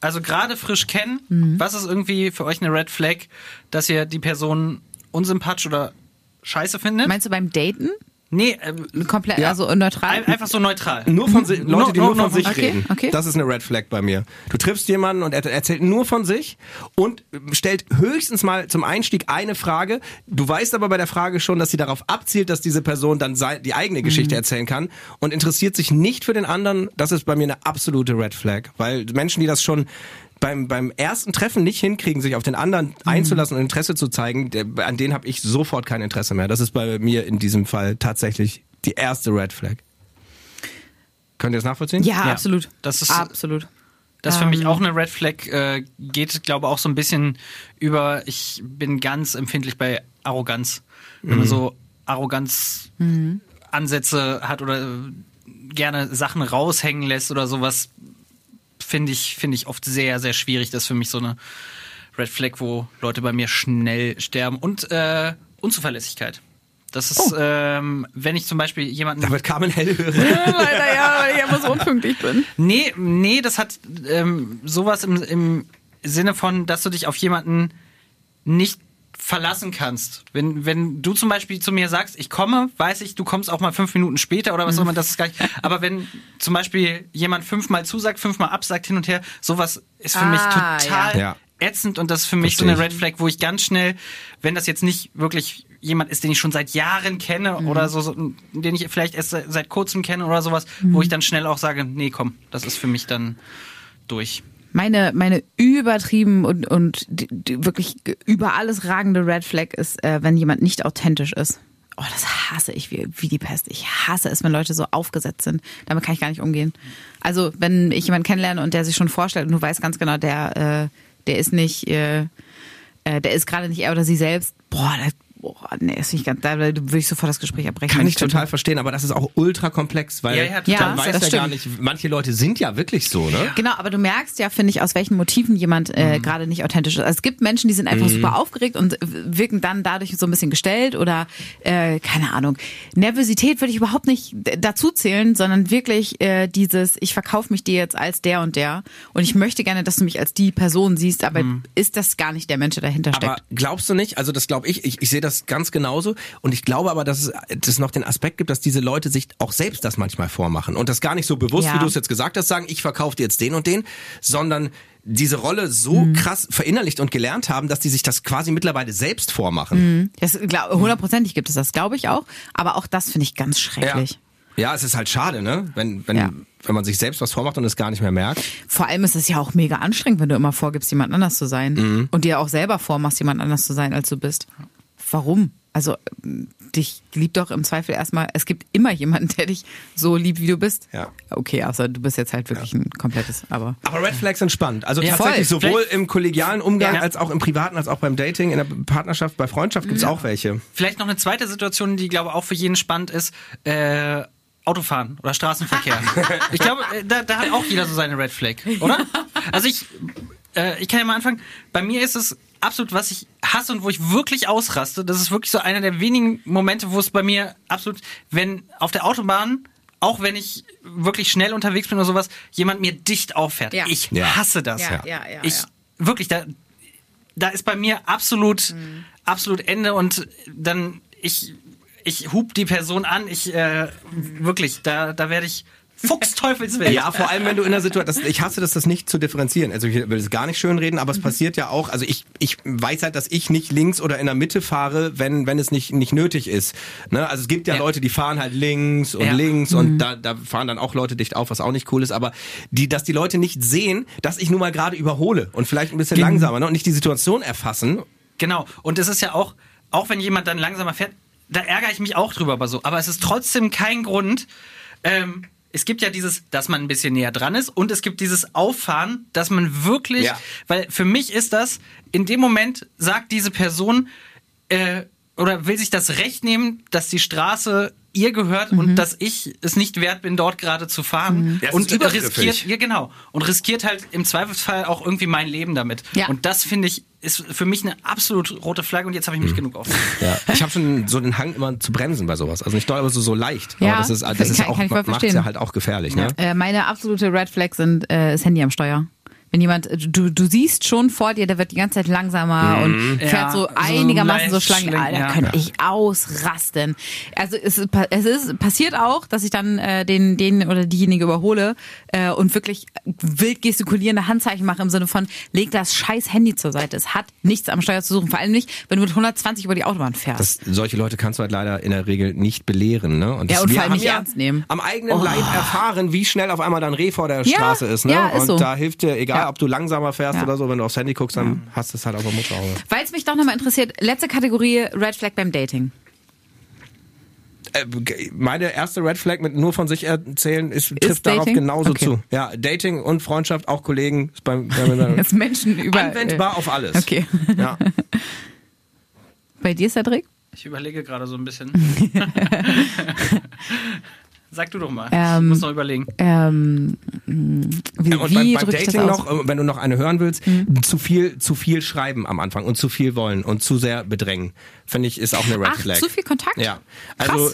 also gerade frisch kennen. Mhm. Was ist irgendwie für euch eine Red Flag, dass ihr die Person unsympathisch oder scheiße findet? Meinst du beim Daten? Nee, ähm, Komplett, Ja. also neutral? ein- einfach so neutral. Nur von si Leute, die Nur- nur, nur- von sich okay, reden. okay. Das ist eine Red Flag bei mir. Du triffst jemanden und er erzählt nur von sich und stellt höchstens mal zum Einstieg eine Frage. Du weißt aber bei der Frage schon, dass sie darauf abzielt, dass diese Person dann die eigene Geschichte erzählen kann und interessiert sich nicht für den anderen. Das ist bei mir eine absolute Red Flag, weil Menschen, die das schon beim, beim ersten Treffen nicht hinkriegen, sich auf den anderen einzulassen und Interesse zu zeigen, der, an denen habe ich sofort kein Interesse mehr. Das ist bei mir in diesem Fall tatsächlich die erste Red Flag. Könnt ihr das nachvollziehen? ja, Ja. absolut. Das ist- absolut. Das ist für mich Ähm. auch eine Red Flag, äh, geht, glaube auch so ein bisschen über, ich bin ganz empfindlich bei Arroganz. Wenn man so Arroganz Ansätze hat oder äh, gerne Sachen raushängen lässt oder sowas, finde ich, finde ich oft sehr, sehr schwierig. Das ist für mich so eine Red Flag, wo Leute bei mir schnell sterben. Und äh, Unzuverlässigkeit. Das ist, ähm, wenn ich zum Beispiel jemanden. Da wird Carmen hellhörig. *laughs* Leider ja, weil ich immer so unpünktlich bin. Nee, nee, das hat ähm, sowas im, im Sinne von, dass du dich auf jemanden nicht verlassen kannst. Wenn, wenn du zum Beispiel zu mir sagst, ich komme, weiß ich, du kommst auch mal fünf Minuten später oder was auch immer, das ist gar nicht. *laughs* Aber wenn zum Beispiel jemand fünfmal zusagt, fünfmal absagt, hin und her, sowas ist für mich Ah, total ja. Ätzend und das ist für mich so Versteh eine. Red Flag, wo ich ganz schnell, wenn das jetzt nicht wirklich jemand ist, den ich schon seit Jahren kenne oder so, so, den ich vielleicht erst seit, seit kurzem kenne oder sowas, wo ich dann schnell auch sage, nee, komm, das ist für mich dann durch. Meine, meine übertrieben und, und wirklich über alles ragende Red Flag ist, äh, wenn jemand nicht authentisch ist. Oh, das hasse ich wie, wie die Pest. Ich hasse es, wenn Leute so aufgesetzt sind. Damit kann ich gar nicht umgehen. Also, wenn ich jemanden kennenlerne und der sich schon vorstellt und du weißt ganz genau, der, äh, der ist nicht, äh, äh, der ist gerade nicht er oder sie selbst, boah, das, boah nee, ist nicht ganz, da würde ich sofort das Gespräch abbrechen. Kann ich total verstehen, aber das ist auch ultra komplex, weil Ja, ja, total. Ja, man weiß ja gar stimmt. nicht, manche Leute sind ja wirklich so, ne? Genau, aber du merkst ja, finde ich, aus welchen Motiven jemand äh, gerade nicht authentisch ist. Also es gibt Menschen, die sind einfach super aufgeregt und wirken dann dadurch so ein bisschen gestellt oder äh, keine Ahnung. Nervosität würde ich überhaupt nicht dazu zählen, sondern wirklich äh, dieses, ich verkaufe mich dir jetzt als der und der und ich möchte gerne, dass du mich als die Person siehst, aber ist das gar nicht der Mensch, der dahinter Aber steckt? glaubst du nicht? Also das glaube ich. ich. Ich sehe das ganz genauso. Und ich glaube aber, dass es, dass es noch den Aspekt gibt, dass diese Leute sich auch selbst das manchmal vormachen. Und das gar nicht so bewusst, Ja. wie du es jetzt gesagt hast, sagen, ich verkaufe dir jetzt den und den, sondern diese Rolle so Mhm. krass verinnerlicht und gelernt haben, dass die sich das quasi mittlerweile selbst vormachen. Das glaub, hundertprozentig gibt es das, glaube ich auch. Aber auch das finde ich ganz schrecklich. Ja, es ist halt schade, ne? Wenn, wenn, Ja. wenn man sich selbst was vormacht und es gar nicht mehr merkt. Vor allem ist es ja auch mega anstrengend, wenn du immer vorgibst, jemand anders zu sein. Mhm. Und dir auch selber vormachst, jemand anders zu sein, als du bist. Warum? Also dich liebt doch im Zweifel erstmal, es gibt immer jemanden, der dich so liebt, wie du bist. Ja. Okay, außer du bist jetzt halt wirklich ein komplettes, aber. Aber Red Flags sind spannend. Also Ja, tatsächlich voll. sowohl Vielleicht- im kollegialen Umgang Ja. als auch im privaten, als auch beim Dating, in der Partnerschaft, bei Freundschaft gibt's auch welche. Vielleicht noch eine zweite Situation, die, glaube auch für jeden spannend ist. Äh, Autofahren oder Straßenverkehr. *laughs* ich glaube, äh, da, da hat auch jeder so seine Red Flag, oder? *laughs* Also ich, äh, ich kann ja mal anfangen. Bei mir ist es absolut, was ich hasse und wo ich wirklich ausraste. Das ist wirklich so einer der wenigen Momente, wo es bei mir absolut, wenn auf der Autobahn, auch wenn ich wirklich schnell unterwegs bin oder sowas, jemand mir dicht auffährt. Ja. Ich Ja. hasse das. Ja, ja, ja, ich ja. wirklich da, da ist bei mir absolut, Mhm. absolut Ende und dann ich, ich hub die Person an. Ich äh, wirklich, da, da werde ich Fuchsteufelswild. Ja, vor allem wenn du in der Situation, das, ich hasse das, das nicht zu differenzieren. Also ich will es gar nicht schön reden, aber es passiert ja auch. Also ich, ich weiß halt, dass ich nicht links oder in der Mitte fahre, wenn, wenn es nicht, nicht nötig ist. Ne? Also es gibt ja, Ja. Leute, die fahren halt links und Ja. links und da, da fahren dann auch Leute dicht auf, was auch nicht cool ist. Aber die, dass die Leute nicht sehen, dass ich nun mal gerade überhole und vielleicht ein bisschen langsamer ne? und nicht die Situation erfassen. Genau. Und es ist ja auch, auch wenn jemand dann langsamer fährt, da ärgere ich mich auch drüber, aber so. Aber es ist trotzdem kein Grund. Ähm, es gibt ja dieses, dass man ein bisschen näher dran ist und es gibt dieses Auffahren, dass man wirklich, Ja. weil für mich ist das, in dem Moment sagt diese Person, äh, oder will sich das Recht nehmen, dass die Straße ihr gehört und dass ich es nicht wert bin, dort gerade zu fahren. Es und riskiert, ja genau, und riskiert halt im Zweifelsfall auch irgendwie mein Leben damit. Ja. Und das finde ich, ist für mich eine absolut rote Flagge und jetzt habe ich mich genug aufgeregt. *laughs* Ja. Ich habe schon so den Hang immer zu bremsen bei sowas. Also nicht doll, aber so, so leicht. Ja, aber das ist, das kann- ist kann auch, ich voll macht's verstehen. ja halt auch gefährlich. Ne? Äh, meine absolute Red Flag sind äh, das Handy am Steuer. Wenn jemand, du, du siehst schon vor dir, der wird die ganze Zeit langsamer und fährt Ja, so so einigermaßen so leicht Schlangen. Alter, ja. könnte ich ausrasten. Also es, es ist passiert auch, dass ich dann äh, den, den oder diejenige überhole äh, und wirklich wild gestikulierende Handzeichen mache im Sinne von, leg das scheiß Handy zur Seite. Es hat nichts am Steuer zu suchen. Vor allem nicht, wenn du mit 120 über die Autobahn fährst. Das, solche Leute kannst du halt leider in der Regel nicht belehren. Ne? Und Ja, das, und wir vor allem haben nicht ja ernst nehmen. Am eigenen Oh. Leib erfahren, wie schnell auf einmal dann Reh vor der Ja, Straße ist. Ne? ja, ist und so. da hilft dir, egal Ja. ob du langsamer fährst Ja. oder so, wenn du aufs Handy guckst, dann hast du es halt auf der Motorhaube. Weil es mich doch nochmal interessiert, letzte Kategorie Red Flag beim Dating. Äh, meine erste Red Flag mit nur von sich erzählen ist, trifft darauf Dating? genauso Okay. zu. Ja, Dating und Freundschaft, auch Kollegen, ist beim, beim, *laughs* Das Menschen über. anwendbar auf alles. Okay. Ja. *laughs* Bei dir, Cedric? Ich überlege gerade so ein bisschen. *laughs* Sag du doch mal. Ähm, ich muss noch überlegen. Ähm, mh, wie Und wie beim, beim Dating aus? Mhm. noch, äh, wenn du noch eine hören willst, zu viel, zu viel schreiben am Anfang und zu viel wollen und zu sehr bedrängen, finde ich, ist auch eine Red Ach, Flag. zu viel Kontakt? Ja, Krass. also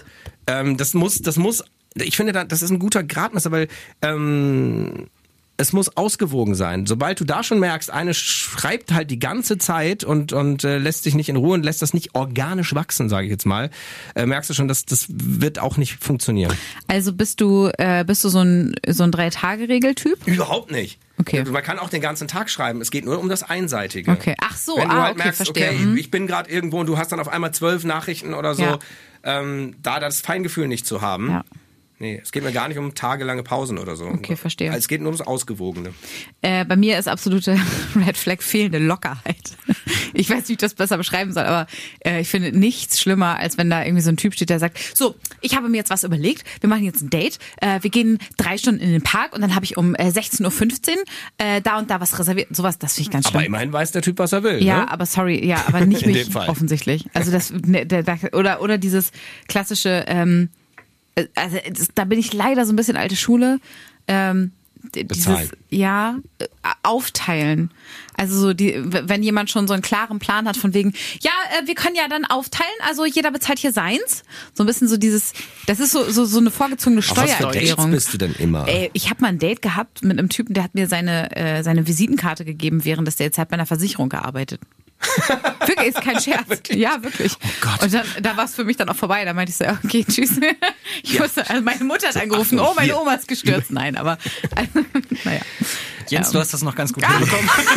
ähm, das muss, das muss, ich finde, da- das ist ein guter Gradmesser, weil ähm, es muss ausgewogen sein. Sobald du da schon merkst, eine schreibt halt die ganze Zeit und und äh, lässt sich nicht in Ruhe und lässt das nicht organisch wachsen, sage ich jetzt mal, äh, merkst du schon, dass das wird auch nicht funktionieren. Also bist du, äh, bist du so ein, so ein Drei-Tage-Regel-Typ? Überhaupt nicht. Okay. Man kann auch den ganzen Tag schreiben. Es geht nur um das Einseitige. Okay. Ach so, Wenn du ah, halt okay, merkst, verstehe. okay, Mhm. ich bin gerade irgendwo und du hast dann auf einmal zwölf Nachrichten oder so, Ja. ähm, da das Feingefühl nicht zu haben. Ja. Nee, es geht mir gar nicht um tagelange Pausen oder so. Okay, verstehe. Es geht nur ums Ausgewogene. Äh, bei mir ist absolute *laughs* Red Flag fehlende Lockerheit. *laughs* Ich weiß nicht, wie ich das besser beschreiben soll, aber äh, ich finde nichts schlimmer, als wenn da irgendwie so ein Typ steht, der sagt, so, ich habe mir jetzt was überlegt, wir machen jetzt ein Date, äh, wir gehen drei Stunden in den Park und dann habe ich um äh, 16.15 Uhr äh, da und da was reserviert. Sowas, das finde ich ganz schlimm. Aber immerhin weiß der Typ, was er will. Ja, ne? aber sorry, ja, aber nicht *laughs* mich offensichtlich. Also das ne, der, der, oder oder dieses klassische, ähm, äh, also das, da bin ich leider so ein bisschen alte Schule. Ähm, dieses ja äh, aufteilen. Also so die, wenn jemand schon so einen klaren Plan hat von wegen, ja, äh, wir können ja dann aufteilen, also jeder bezahlt hier seins. So ein bisschen so dieses, das ist so so, so eine vorgezogene Steuererklärung. bist du denn immer? Ey, ich habe mal ein Date gehabt mit einem Typen, der hat mir seine, äh, seine Visitenkarte gegeben, während des Dates. Hat bei einer Versicherung gearbeitet. *laughs* wirklich, ist kein *laughs* Scherz. Ja, wirklich. Oh Gott. Und dann, da war es für mich dann auch vorbei. Da meinte ich so, ja, okay, tschüss. *laughs* Ich musste, also meine Mutter hat angerufen, oh, meine. Oma ist gestürzt. Nein, aber, also, naja. Jens, Ähm, du hast das noch ganz gut hinbekommen. *laughs*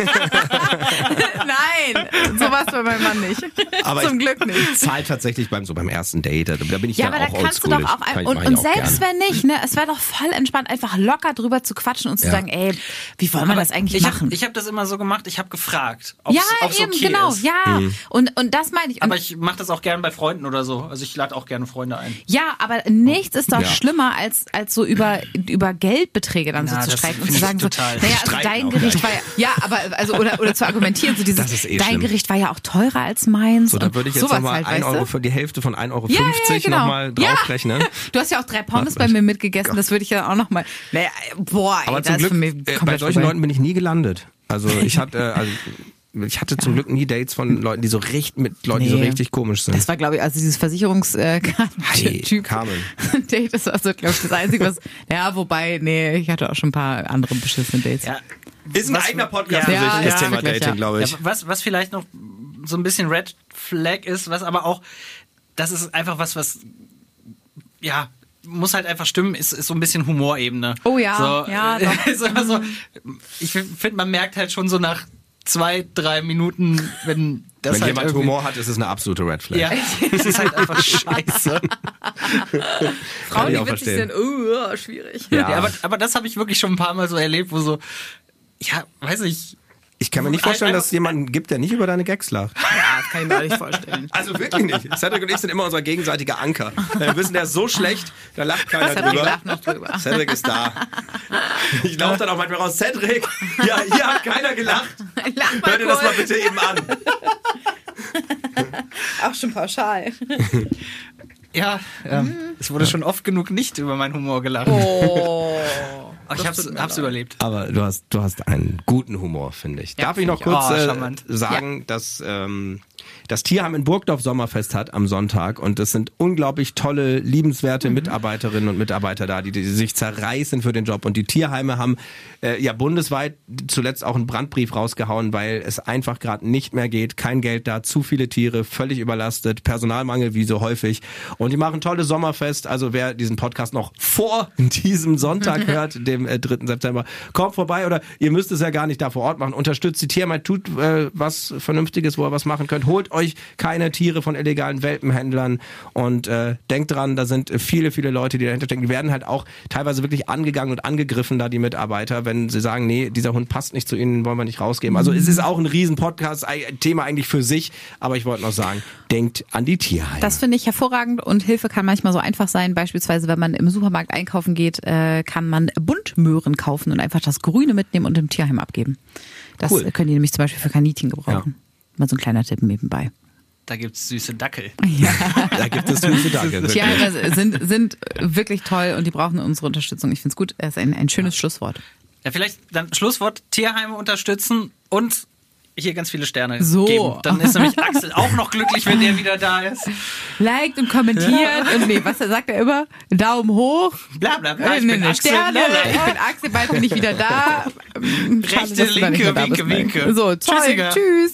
Nein, sowas bei meinem Mann nicht. Aber Zum Glück nicht. Zahl tatsächlich beim so beim ersten Date. Da bin ich Ja, dann aber da auch kannst du doch auch, ein, und, und auch selbst wenn nicht, ne, es wäre doch voll entspannt, einfach locker drüber zu quatschen und zu Ja. sagen, ey, wie wollen wir das eigentlich ich machen? Hab, ich habe das immer so gemacht, ich habe gefragt, ob ja, es eben, okay genau, ist. ja. Und, und das meine ich. Und Aber ich mache das auch gern bei Freunden oder so. Also ich lade auch gerne Freunde ein. Ja, aber nichts ist doch Ja. schlimmer, als, als so über, über Geldbeträge dann Na, so zu streiten und zu sagen, so, total. naja, also dein Gericht war ja, ja, aber, also, oder, oder zu argumentieren, so dieses, eh dein schlimm. Gericht war ja auch teurer als meins. So, da würde ich jetzt nochmal halt, Euro für die Hälfte von 1,50 Euro Ja, ja, genau. nochmal Ja. draufrechnen. *laughs* Du hast ja auch drei Pommes bei mir mitgegessen, das würde ich ja auch nochmal. Naja, boah, ey, Aber das zum ist für Glück, mich äh, bei solchen vorbei. Leuten bin ich nie gelandet. Also ich hatte, äh, also, ich hatte zum Glück nie Dates von Leuten, die so richtig, mit Leuten, die so Nee. richtig komisch sind. Das war, glaube ich, also dieses Versicherungskarten-Typ. *laughs* Carmen. *laughs* Date, das war so, glaube ich, das Einzige, was. *laughs* Ja, wobei, nee, ich hatte auch schon ein paar andere beschissene Dates. Ja. Ist ein Was- eigener Podcast Ja, für sich, ja, das ja, Thema wirklich, Dating, ja. glaube ich. Ja, was, was vielleicht noch so ein bisschen Red Flag ist, was aber auch, das ist einfach was, was, ja, muss halt einfach stimmen, ist, ist so ein bisschen Humorebene. Oh ja, so, ja, äh, doch. ist so, ich finde, man merkt halt schon so nach zwei, drei Minuten, wenn das Wenn halt jemand irgendwie- Humor hat, ist es eine absolute Red Flag. Ja, es ist halt einfach *laughs* scheiße. *laughs* Frauen, die witzig verstehen. sind, uh, schwierig. Ja. Ja, aber, aber das habe ich wirklich schon ein paar Mal so erlebt, wo so, ja, weiß ich, Ich kann mir nicht vorstellen, dass es jemanden gibt, der nicht über deine Gags lacht. Ja, das kann ich mir nicht vorstellen. *laughs* Also wirklich nicht. Cedric und ich sind immer unser gegenseitiger Anker. Wir wissen, der ist so schlecht, da lacht keiner Cedric drüber. lacht noch drüber. Cedric ist da. Ich laufe dann auch manchmal raus. Cedric, ja, hier hat keiner gelacht. *laughs* Lach mal Hör dir das mal bitte eben an. Auch schon pauschal. ja, ähm, es wurde schon oft genug nicht über meinen Humor gelacht. Oh. Aber ich hab's, hab's überlebt. Aber du hast, du hast einen guten Humor, finde ich. Darf ich noch ich kurz. Oh, äh, sagen, dass ähm, das Tierheim in Burgdorf Sommerfest hat am Sonntag und es sind unglaublich tolle, liebenswerte Mitarbeiterinnen und Mitarbeiter da, die, die sich zerreißen für den Job. Und die Tierheime haben äh, ja bundesweit zuletzt auch einen Brandbrief rausgehauen, weil es einfach gerade nicht mehr geht. Kein Geld da, zu viele Tiere, völlig überlastet, Personalmangel wie so häufig. Und die machen tolles Sommerfest. Also wer diesen Podcast noch vor *laughs* diesem Sonntag *laughs* hört, dem äh, 3. September, kommt vorbei oder ihr müsst es ja gar nicht da vor Ort machen. Unterstützt die Tierheime, tut äh, was Vernünftiges, wo ihr was machen könnt. Holt euch keine Tiere von illegalen Welpenhändlern und äh, denkt dran, da sind viele, viele Leute, die dahinter stecken. Die werden halt auch teilweise wirklich angegangen und angegriffen, da die Mitarbeiter, wenn sie sagen, nee, dieser Hund passt nicht zu ihnen, wollen wir nicht rausgeben. Also es ist auch ein Riesen-Podcast, ein Thema eigentlich für sich, aber ich wollte noch sagen, denkt an die Tierheime. Das finde ich hervorragend und Hilfe kann manchmal so einfach sein. Beispielsweise, wenn man im Supermarkt einkaufen geht, äh, kann man Buntmöhren kaufen und einfach das Grüne mitnehmen und im Tierheim abgeben. Das Cool. können die nämlich zum Beispiel für Kaninchen gebrauchen. Mal so ein kleiner Tipp nebenbei. Da gibt's süße Dackel. da gibt es süße Danke. wirklich. Tierheime sind, sind wirklich toll und die brauchen unsere Unterstützung. Ich finde es gut. Es ist ein, ein schönes Schlusswort. Ja, vielleicht dann Schlusswort Tierheime unterstützen und hier ganz viele Sterne So. geben. Dann ist nämlich Axel auch noch glücklich, wenn der wieder da ist. Liked und kommentiert und nee, was sagt er immer? Daumen hoch. Bla bla bla. Äh, Ich nee, bin nee, Axel. Sterne. Ich bin Axel, bald bin ich wieder da. *laughs* Schade, Rechte, nicht linke, winke, winke. So, toll. Tschüssiger. Tschüss.